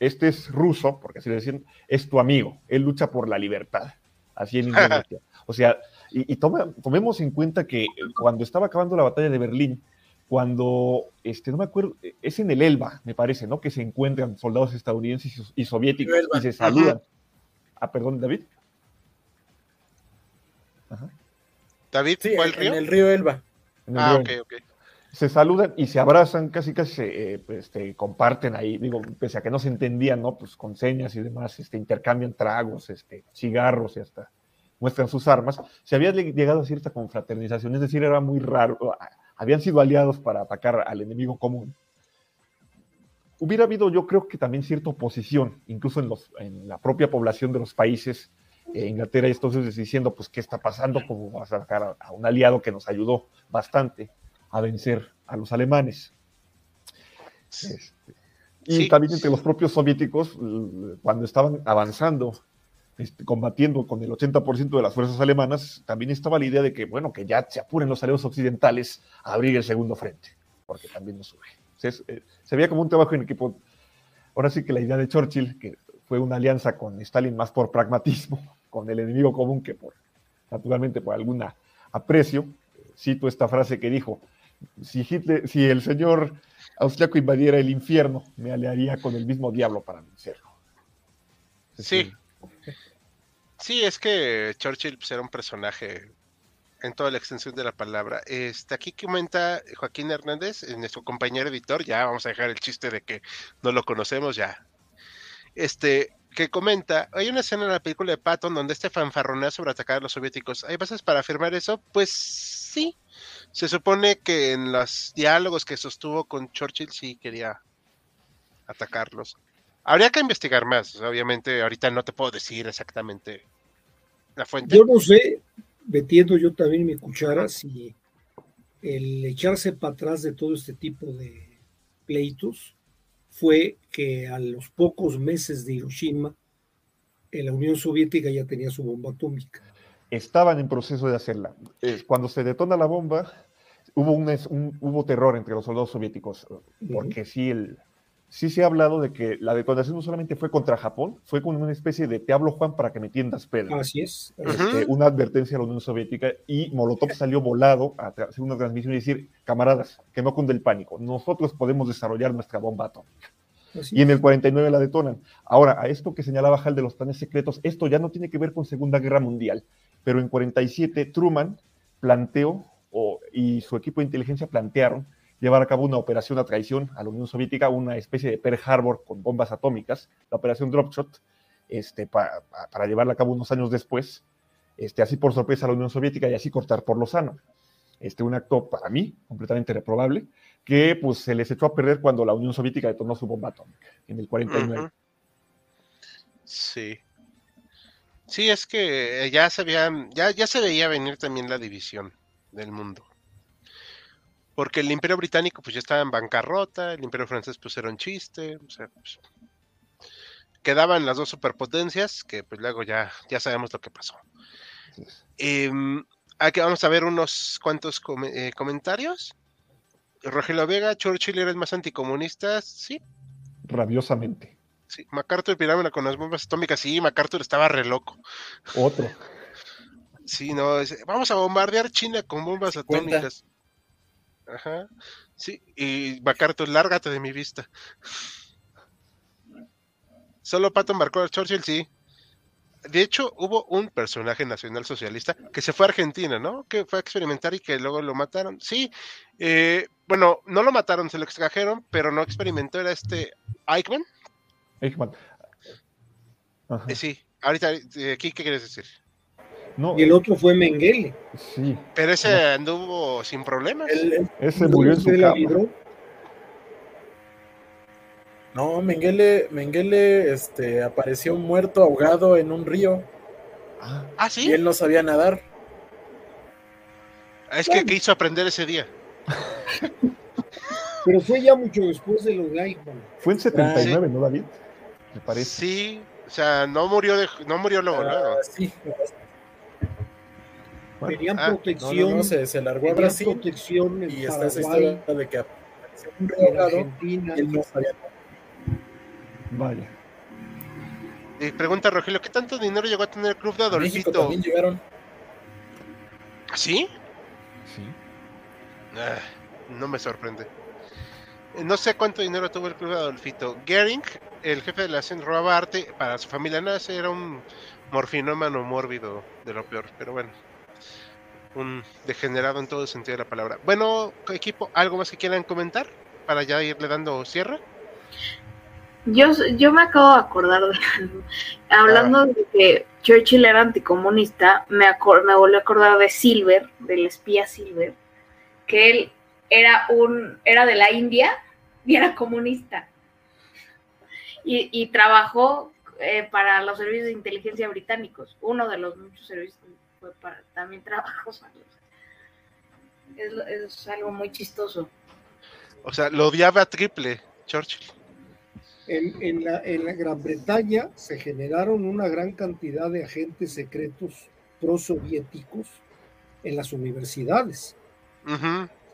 C: este es ruso, porque así le decían, es tu amigo, él lucha por la libertad. Así en [LAUGHS] decía. O sea, y, y toma- tomemos en cuenta que cuando estaba acabando la batalla de Berlín, cuando, este, no me acuerdo, es en el Elba, me parece, ¿no? Que se encuentran soldados estadounidenses y, soviéticos y se saludan. Ah, perdón, David. Ajá.
A: David,
B: Sí,
A: ¿cuál
B: en,
A: río?
B: en el río Elba.
C: En el
A: Ah,
C: río.
A: ok, ok.
C: se saludan y se abrazan, casi casi se eh, pues, este, comparten ahí, digo, pese a que no se entendían, ¿no? Pues con señas y demás, este, intercambian tragos, este, cigarros y hasta muestran sus armas. Se había lle- llegado a cierta confraternización, es decir, era muy raro, ah, habían sido aliados para atacar al enemigo común. Hubiera habido, yo creo que también cierta oposición, incluso en, los, en la propia población de los países, eh, Inglaterra y Estados Unidos diciendo, pues, ¿qué está pasando? ¿Cómo vas a sacar a, a un aliado que nos ayudó bastante? a vencer a los alemanes. Este, y
A: Sí.
C: también entre los propios soviéticos, cuando estaban avanzando, este, combatiendo con el 80% de las fuerzas alemanas, también estaba la idea de que, bueno, que ya se apuren los aliados occidentales a abrir el segundo frente, porque también nos sube. Se, eh, se veía como un trabajo en equipo. Ahora sí que la idea de Churchill, que fue una alianza con Stalin más por pragmatismo, [LAUGHS] con el enemigo común que por, naturalmente, por algún aprecio. Cito esta frase que dijo, si, Hitler, si el señor austriaco invadiera el infierno, me aliaría con el mismo diablo para vencerlo. Es
A: Sí. Sí, es que Churchill pues, era un personaje en toda la extensión de la palabra. Este, aquí comenta Joaquín Hernández, eh, nuestro compañero editor, ya vamos a dejar el chiste de que no lo conocemos ya. Este, que comenta, hay una escena en la película de Patton donde este fanfarronea sobre atacar a los soviéticos. ¿Hay bases para afirmar eso? Pues sí. Se supone que en los diálogos que sostuvo con Churchill sí quería atacarlos. Habría que investigar más. Obviamente, ahorita no te puedo decir exactamente la fuente.
E: Yo no sé, metiendo yo también mi cuchara, si el echarse para atrás de todo este tipo de pleitos fue que a los pocos meses de Hiroshima, eh, la Unión Soviética ya tenía su bomba atómica.
C: estaban en proceso de hacerla. Eh, cuando se detona la bomba, hubo, un, un- hubo terror entre los soldados soviéticos, porque sí, el, sí se ha hablado de que la detonación no solamente fue contra Japón, fue como una especie de te hablo Juan para que me tiendas Pedro.
E: Así es.
C: Este, una advertencia a la Unión Soviética y Molotov salió volado a hacer una transmisión y decir, camaradas, que no cunde el pánico, nosotros podemos desarrollar nuestra bomba atómica.
E: así
C: Y en el 49 la detonan. Ahora, a esto que señalaba Hal de los planes secretos, esto ya no tiene que ver con Segunda Guerra Mundial, pero en 47 Truman planteó, o- y su equipo de inteligencia plantearon, llevar a cabo una operación a traición a la Unión Soviética, una especie de Pearl Harbor con bombas atómicas, la operación Dropshot, este, pa- pa- para llevarla a cabo unos años después, este, así por sorpresa a la Unión Soviética y así cortar por lo sano. Este, un acto para mí completamente reprobable, que pues se les echó a perder cuando la Unión Soviética detonó su bomba atómica en el 49.
A: Ujú. Sí. Sí, es que ya se veía, ya, ya se veía venir también la división del mundo. Porque el Imperio Británico pues ya estaba en bancarrota, el Imperio Francés pues era un chiste, o sea, pues, quedaban las dos superpotencias, que pues luego ya, ya sabemos lo que pasó. Em, aquí vamos a ver unos cuantos eh, comentarios. Rogelio Vega, Churchill era el más anticomunista, sí,
C: Rabiosamente.
A: Sí, MacArthur pirámide con las bombas atómicas. Sí, MacArthur estaba re loco.
C: Otro.
A: Sí, no, es- vamos a bombardear China con bombas
B: Cuenta.
A: atómicas. Ajá. Sí, y MacArthur, lárgate de mi vista. Solo Patton marcó a Churchill, sí. de hecho, hubo un personaje nacional socialista que se fue a Argentina, ¿no? Que fue a experimentar y que luego lo mataron. Sí, eh, bueno, no lo mataron, se lo extrajeron, pero no experimentó, era este Eichmann.
C: Eichmann. Ajá.
A: Eh, sí, ahorita, eh, aquí, ¿qué quieres decir?
C: No,
E: Y el otro fue Mengele.
C: sí,
A: Pero ese anduvo sin problemas.
B: El- el-
C: ese murió en su cama.
B: no, Mengele, Mengele este, apareció muerto ahogado en un río
C: Ah,
A: Ah,
B: y
A: sí.
B: él no sabía nadar.
A: Es que quiso aprender ese día. [LAUGHS]
E: Pero fue ya mucho después de lo de Eichmann.
C: fue en 79, ¿no, David? Me parece.
A: Sí, o sea, no murió, de, no murió luego, luego.
B: Ah, sí,
E: Tenían
A: ah,
B: no,
E: protección.
B: no, no, se, se largó a Brasil
E: protección
B: y está esa historia de que apareció un
E: Argentina.
B: y él no sabía nadar.
C: Vaya.
A: Y pregunta Rogelio, ¿qué tanto dinero llegó a tener el club de
B: México
A: Adolfito?
B: también llegaron.
A: ¿Ah, ¿Sí?
C: Sí.
A: Ah, no me sorprende. Eh, No sé cuánto dinero tuvo el club de Adolfito. Gering, el jefe de la CEN, robaba arte para su familia. Ese era un morfinómano mórbido de lo peor, pero bueno. Un degenerado en todo el sentido de la palabra. Bueno, equipo, ¿algo más que quieran comentar? Para ya irle dando cierre.
D: Yo, yo me acabo de acordar de algo. Hablando de que Churchill era anticomunista, me, acor- me volví a acordar de Silver, del espía Silver, que él era un era de la India y era comunista. Y, y trabajó eh, para los servicios de inteligencia británicos. Uno de los muchos servicios fue para también trabajos. [LAUGHS] Es, es algo muy chistoso.
A: O sea, lo odiaba triple, Churchill.
E: En, en la, en la Gran Bretaña se generaron una gran cantidad de agentes secretos prosoviéticos en las universidades.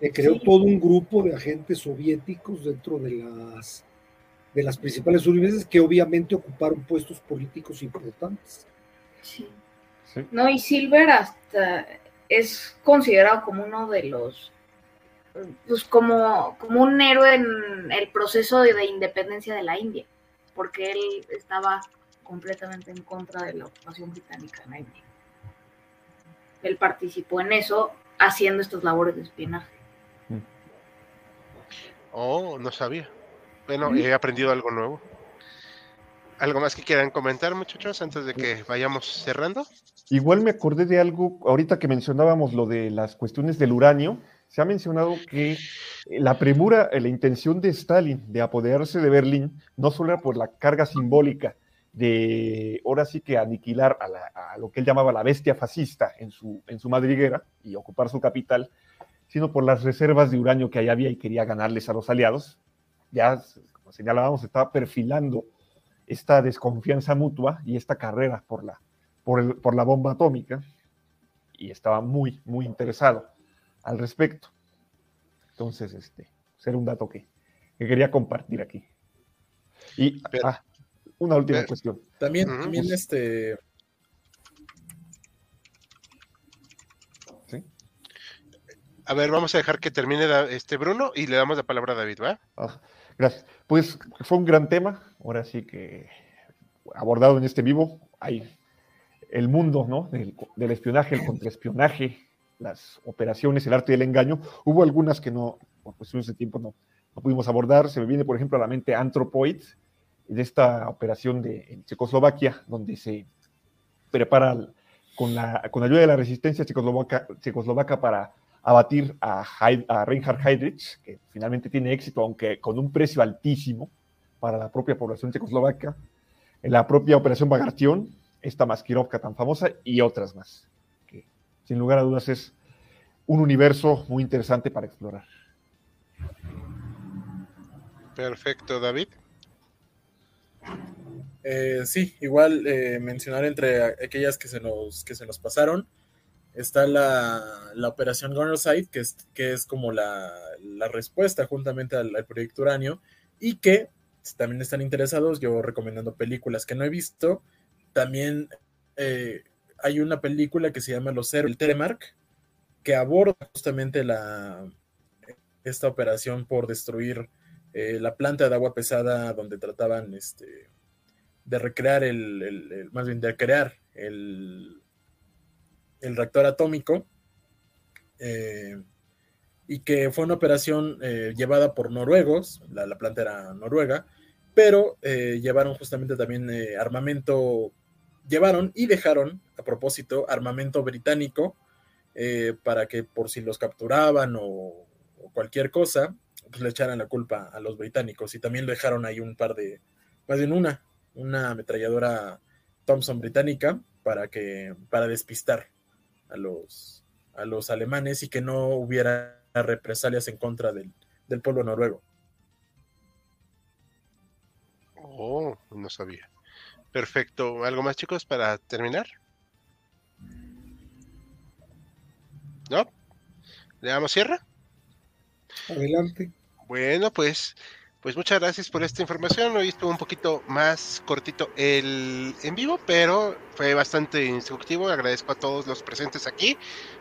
E: Se creó
D: Sí.
E: todo un grupo de agentes soviéticos dentro de las, de las principales universidades que obviamente ocuparon puestos políticos importantes.
D: Sí.
C: Sí.
D: No, y Silver hasta es considerado como uno de los, pues como, como un héroe en el proceso de, de independencia de la India, porque él estaba completamente en contra de la ocupación británica en la India. Él participó en eso haciendo estas labores de espionaje.
A: Oh, no sabía. Bueno, he aprendido algo nuevo. ¿Algo más que quieran comentar, muchachos, antes de que vayamos cerrando?
C: Igual me acordé de algo, ahorita que mencionábamos lo de las cuestiones del uranio, se ha mencionado que eh, la premura, eh, la intención de Stalin de apoderarse de Berlín, no solo era por la carga simbólica de, ahora sí que aniquilar a, lo que él llamaba la bestia fascista en su, en su madriguera y ocupar su capital, sino por las reservas de uranio que ahí había y quería ganarles a los aliados. Ya, como señalábamos, estaba perfilando esta desconfianza mutua y esta carrera por la, por, el- por la bomba atómica y estaba muy, muy interesado al respecto. Entonces, este, pues, era un dato que, que quería compartir aquí. Y
A: Pero-
C: ah, una última
A: pero-
C: cuestión.
B: También, también este,
C: ¿sí?
A: A ver, vamos a dejar que termine este Bruno y le damos la palabra a David, ¿va?
C: Ah, gracias. Pues fue un gran tema, ahora sí que abordado en este vivo. Hay el mundo ¿no? del, del espionaje, el contraespionaje, las operaciones, el arte del engaño. Hubo algunas que no, por cuestiones de tiempo, no, no pudimos abordar. Se me viene, por ejemplo, a la mente Anthropoid, de esta operación de en Checoslovaquia, donde se prepara con la con ayuda de la resistencia checoslovaca, checoslovaca para abatir a, a Reinhard Heydrich, que finalmente tiene éxito, aunque con un precio altísimo para la propia población checoslovaca, en la propia Operación Bagartion, esta Maskirovka tan famosa y otras más, que sin lugar a dudas es un universo muy interesante para explorar.
A: Perfecto, David.
B: Eh, sí, igual eh, mencionar entre aquellas que se nos, que se nos pasaron, está la, la operación Gunnerside, que es, que es como la, la respuesta juntamente al, al proyecto Uranio, y que si también están interesados, yo recomendando películas que no he visto, también eh, hay una película que se llama Los Héroes del Telemark, que aborda justamente la, esta operación por destruir eh, la planta de agua pesada donde trataban este, de recrear el, el- el- más bien de crear el, el reactor atómico. eh, y que fue una operación llevada por noruegos, la, la planta era noruega, pero llevaron justamente también armamento, llevaron y dejaron, a propósito, armamento británico eh, para que por si los capturaban o, cualquier cosa, pues le echaran la culpa a los británicos. Y también dejaron ahí un par de, más bien una, una ametralladora Thompson británica para que, para despistar a los, a los alemanes y que no hubiera represalias en contra del, del pueblo noruego.
A: Oh, no sabía. Perfecto. ¿Algo más, chicos, para terminar? ¿No? ¿Le damos cierre?
E: Adelante.
A: Bueno, pues, pues muchas gracias por esta información. Hoy estuvo un poquito más cortito el en vivo, pero fue bastante instructivo. Agradezco a todos los presentes aquí.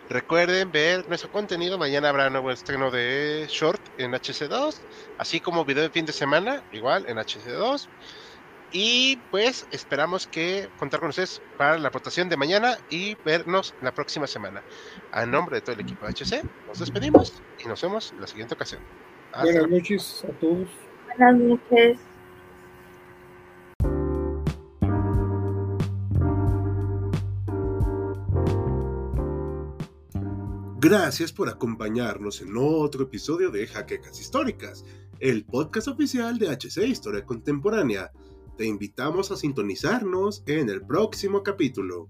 A: Recuerden ver nuestro contenido. Mañana habrá nuevo estreno de Short en HC2, así como video de fin de semana, igual en HC2. Y pues esperamos que contar con ustedes para la votación de mañana y vernos la próxima semana. A nombre de todo el equipo de HC, nos despedimos y nos vemos en la siguiente ocasión. Hasta
E: Buenas noches a todos.
D: Buenas noches.
F: Gracias por acompañarnos en otro episodio de Jaquecas Históricas, el podcast oficial de HC Historia Contemporánea. Te invitamos a sintonizarnos en el próximo capítulo.